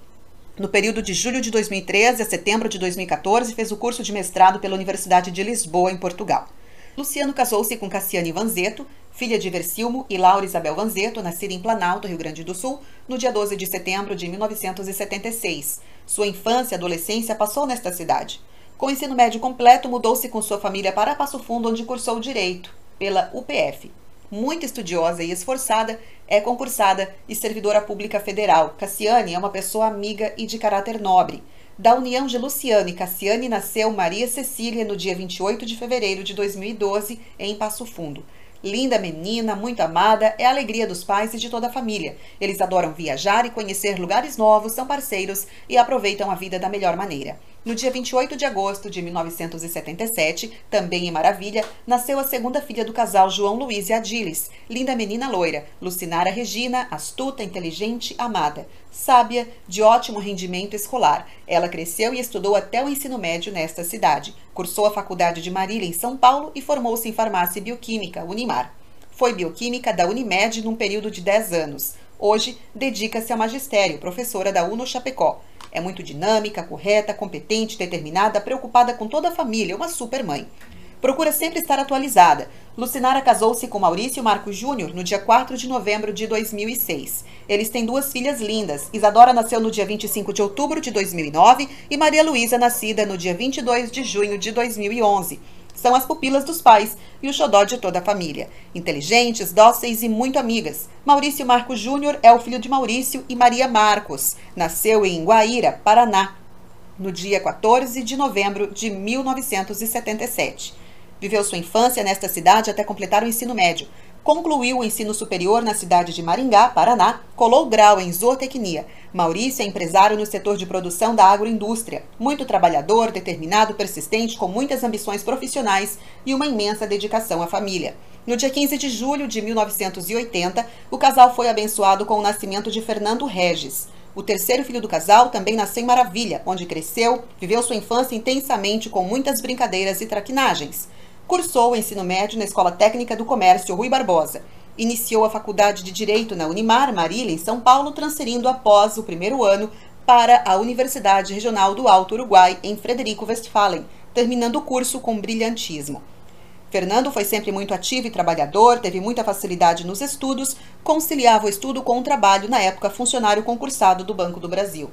No período de julho de 2013 a setembro de 2014, fez o curso de mestrado pela Universidade de Lisboa, em Portugal. Luciano casou-se com Cassiane Vanzeto, filha de Versilmo e Laura Isabel Vanzeto, nascida em Planalto, Rio Grande do Sul, no dia 12 de setembro de 1976. Sua infância e adolescência passou nesta cidade. Com o ensino médio completo, mudou-se com sua família para Passo Fundo, onde cursou Direito, pela UPF muito estudiosa e esforçada, é concursada e servidora pública federal. Cassiane é uma pessoa amiga e de caráter nobre. Da união de Luciano e Cassiane nasceu Maria Cecília no dia 28 de fevereiro de 2012, em Passo Fundo. Linda menina, muito amada, é a alegria dos pais e de toda a família. Eles adoram viajar e conhecer lugares novos, são parceiros e aproveitam a vida da melhor maneira. No dia 28 de agosto de 1977, também em Maravilha, nasceu a segunda filha do casal João Luiz e Adilis, linda menina loira, Lucinara Regina, astuta, inteligente, amada, sábia, de ótimo rendimento escolar. Ela cresceu e estudou até o ensino médio nesta cidade. Cursou a Faculdade de Marília em São Paulo e formou-se em Farmácia e Bioquímica, Unimar. Foi bioquímica da Unimed num período de 10 anos. Hoje, dedica-se ao magistério, professora da UNO Chapecó. É muito dinâmica, correta, competente, determinada, preocupada com toda a família, uma super mãe. Procura sempre estar atualizada. Lucinara casou-se com Maurício Marcos Júnior no dia 4 de novembro de 2006. Eles têm duas filhas lindas. Isadora nasceu no dia 25 de outubro de 2009 e Maria Luísa, nascida no dia 22 de junho de 2011 são as pupilas dos pais e o xodó de toda a família. Inteligentes, dóceis e muito amigas. Maurício Marcos Júnior é o filho de Maurício e Maria Marcos. Nasceu em Guaíra, Paraná, no dia 14 de novembro de 1977. Viveu sua infância nesta cidade até completar o ensino médio. Concluiu o ensino superior na cidade de Maringá, Paraná, colou grau em zootecnia. Maurício é empresário no setor de produção da agroindústria, muito trabalhador, determinado, persistente, com muitas ambições profissionais e uma imensa dedicação à família. No dia 15 de julho de 1980, o casal foi abençoado com o nascimento de Fernando Regis. O terceiro filho do casal também nasceu em Maravilha, onde cresceu, viveu sua infância intensamente com muitas brincadeiras e traquinagens. Cursou o ensino médio na Escola Técnica do Comércio Rui Barbosa. Iniciou a faculdade de Direito na Unimar, Marília, em São Paulo, transferindo após o primeiro ano para a Universidade Regional do Alto Uruguai, em Frederico Westphalen, terminando o curso com brilhantismo. Fernando foi sempre muito ativo e trabalhador, teve muita facilidade nos estudos, conciliava o estudo com o trabalho, na época funcionário concursado do Banco do Brasil.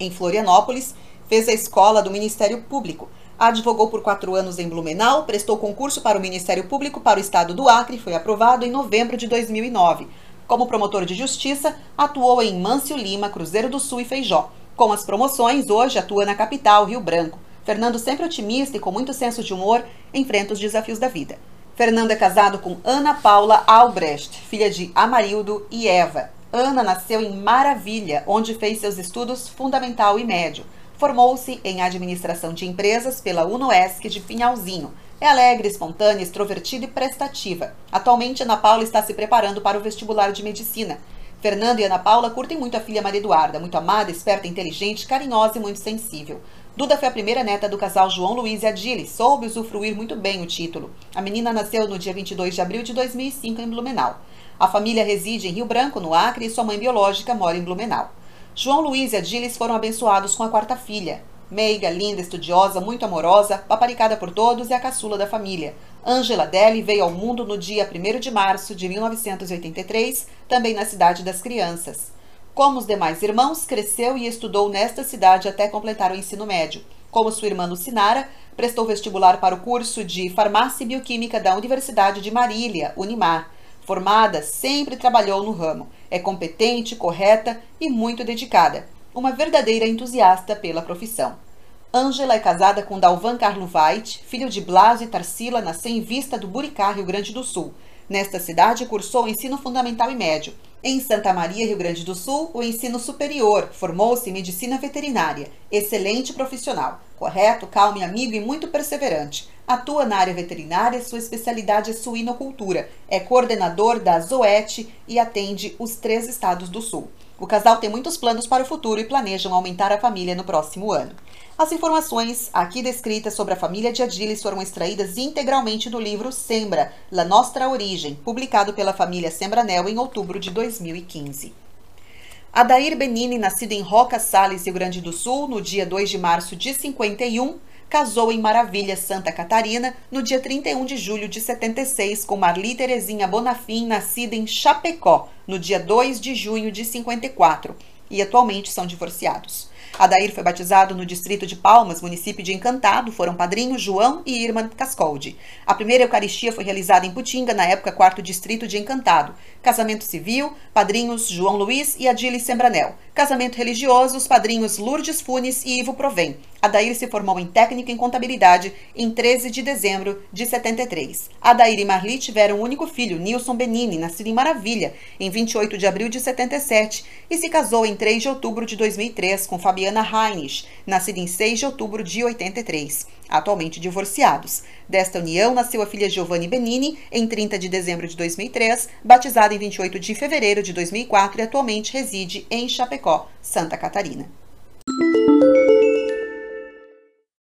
Em Florianópolis, fez a escola do Ministério Público, Advogou por quatro anos em Blumenau, prestou concurso para o Ministério Público para o Estado do Acre e foi aprovado em novembro de 2009. Como promotor de justiça, atuou em Mâncio Lima, Cruzeiro do Sul e Feijó. Com as promoções, hoje atua na capital, Rio Branco. Fernando, sempre otimista e com muito senso de humor, enfrenta os desafios da vida. Fernando é casado com Ana Paula Albrecht, filha de Amarildo e Eva. Ana nasceu em Maravilha, onde fez seus estudos fundamental e médio. Formou-se em administração de empresas pela UNOESC de Pinhalzinho. É alegre, espontânea, extrovertida e prestativa. Atualmente, Ana Paula está se preparando para o vestibular de medicina. Fernando e Ana Paula curtem muito a filha Maria Eduarda, muito amada, esperta, inteligente, carinhosa e muito sensível. Duda foi a primeira neta do casal João Luiz e Adile, soube usufruir muito bem o título. A menina nasceu no dia 22 de abril de 2005 em Blumenau. A família reside em Rio Branco, no Acre, e sua mãe biológica mora em Blumenau. João Luiz e Adilis foram abençoados com a quarta filha. Meiga, linda, estudiosa, muito amorosa, paparicada por todos e a caçula da família. Angela Deli veio ao mundo no dia 1 de março de 1983, também na Cidade das Crianças. Como os demais irmãos, cresceu e estudou nesta cidade até completar o ensino médio. Como sua irmã Lucinara, prestou vestibular para o curso de Farmácia e Bioquímica da Universidade de Marília, Unimar. Formada, sempre trabalhou no ramo é competente, correta e muito dedicada. Uma verdadeira entusiasta pela profissão. Ângela é casada com Dalvan Carlo Veit, filho de Blas e Tarsila, nasceu em Vista do Buricá, Rio Grande do Sul. Nesta cidade, cursou o ensino fundamental e médio. Em Santa Maria, Rio Grande do Sul, o ensino superior. Formou-se em medicina veterinária. Excelente profissional. Correto, calmo e amigo e muito perseverante. Atua na área veterinária, sua especialidade é suinocultura. É coordenador da Zoet e atende os três estados do Sul. O casal tem muitos planos para o futuro e planejam aumentar a família no próximo ano. As informações aqui descritas sobre a família de Adilis foram extraídas integralmente do livro Sembra, La Nostra Origem, publicado pela família Sembranel em outubro de 2015. Adair Benini, nascido em Roca Salles, Rio Grande do Sul, no dia 2 de março de 51, casou em Maravilha, Santa Catarina, no dia 31 de julho de 76, com Marli Terezinha Bonafim, nascida em Chapecó, no dia 2 de junho de 54, e atualmente são divorciados. Adair foi batizado no distrito de Palmas, município de Encantado. Foram padrinhos João e Irmã Cascoldi. A primeira Eucaristia foi realizada em Putinga, na época quarto distrito de Encantado. Casamento civil, padrinhos João Luiz e Adile Sembranel. Casamento religioso, os padrinhos Lourdes Funes e Ivo Provém. Adair se formou em técnica em contabilidade em 13 de dezembro de 73. Adair e Marli tiveram um único filho, Nilson Benini, nascido em Maravilha, em 28 de abril de 77, e se casou em 3 de outubro de 2003 com Fabiana Heinrich, nascida em 6 de outubro de 83, atualmente divorciados. Desta união nasceu a filha Giovanni Benini em 30 de dezembro de 2003, batizada em 28 de fevereiro de 2004 e atualmente reside em Chapecó, Santa Catarina.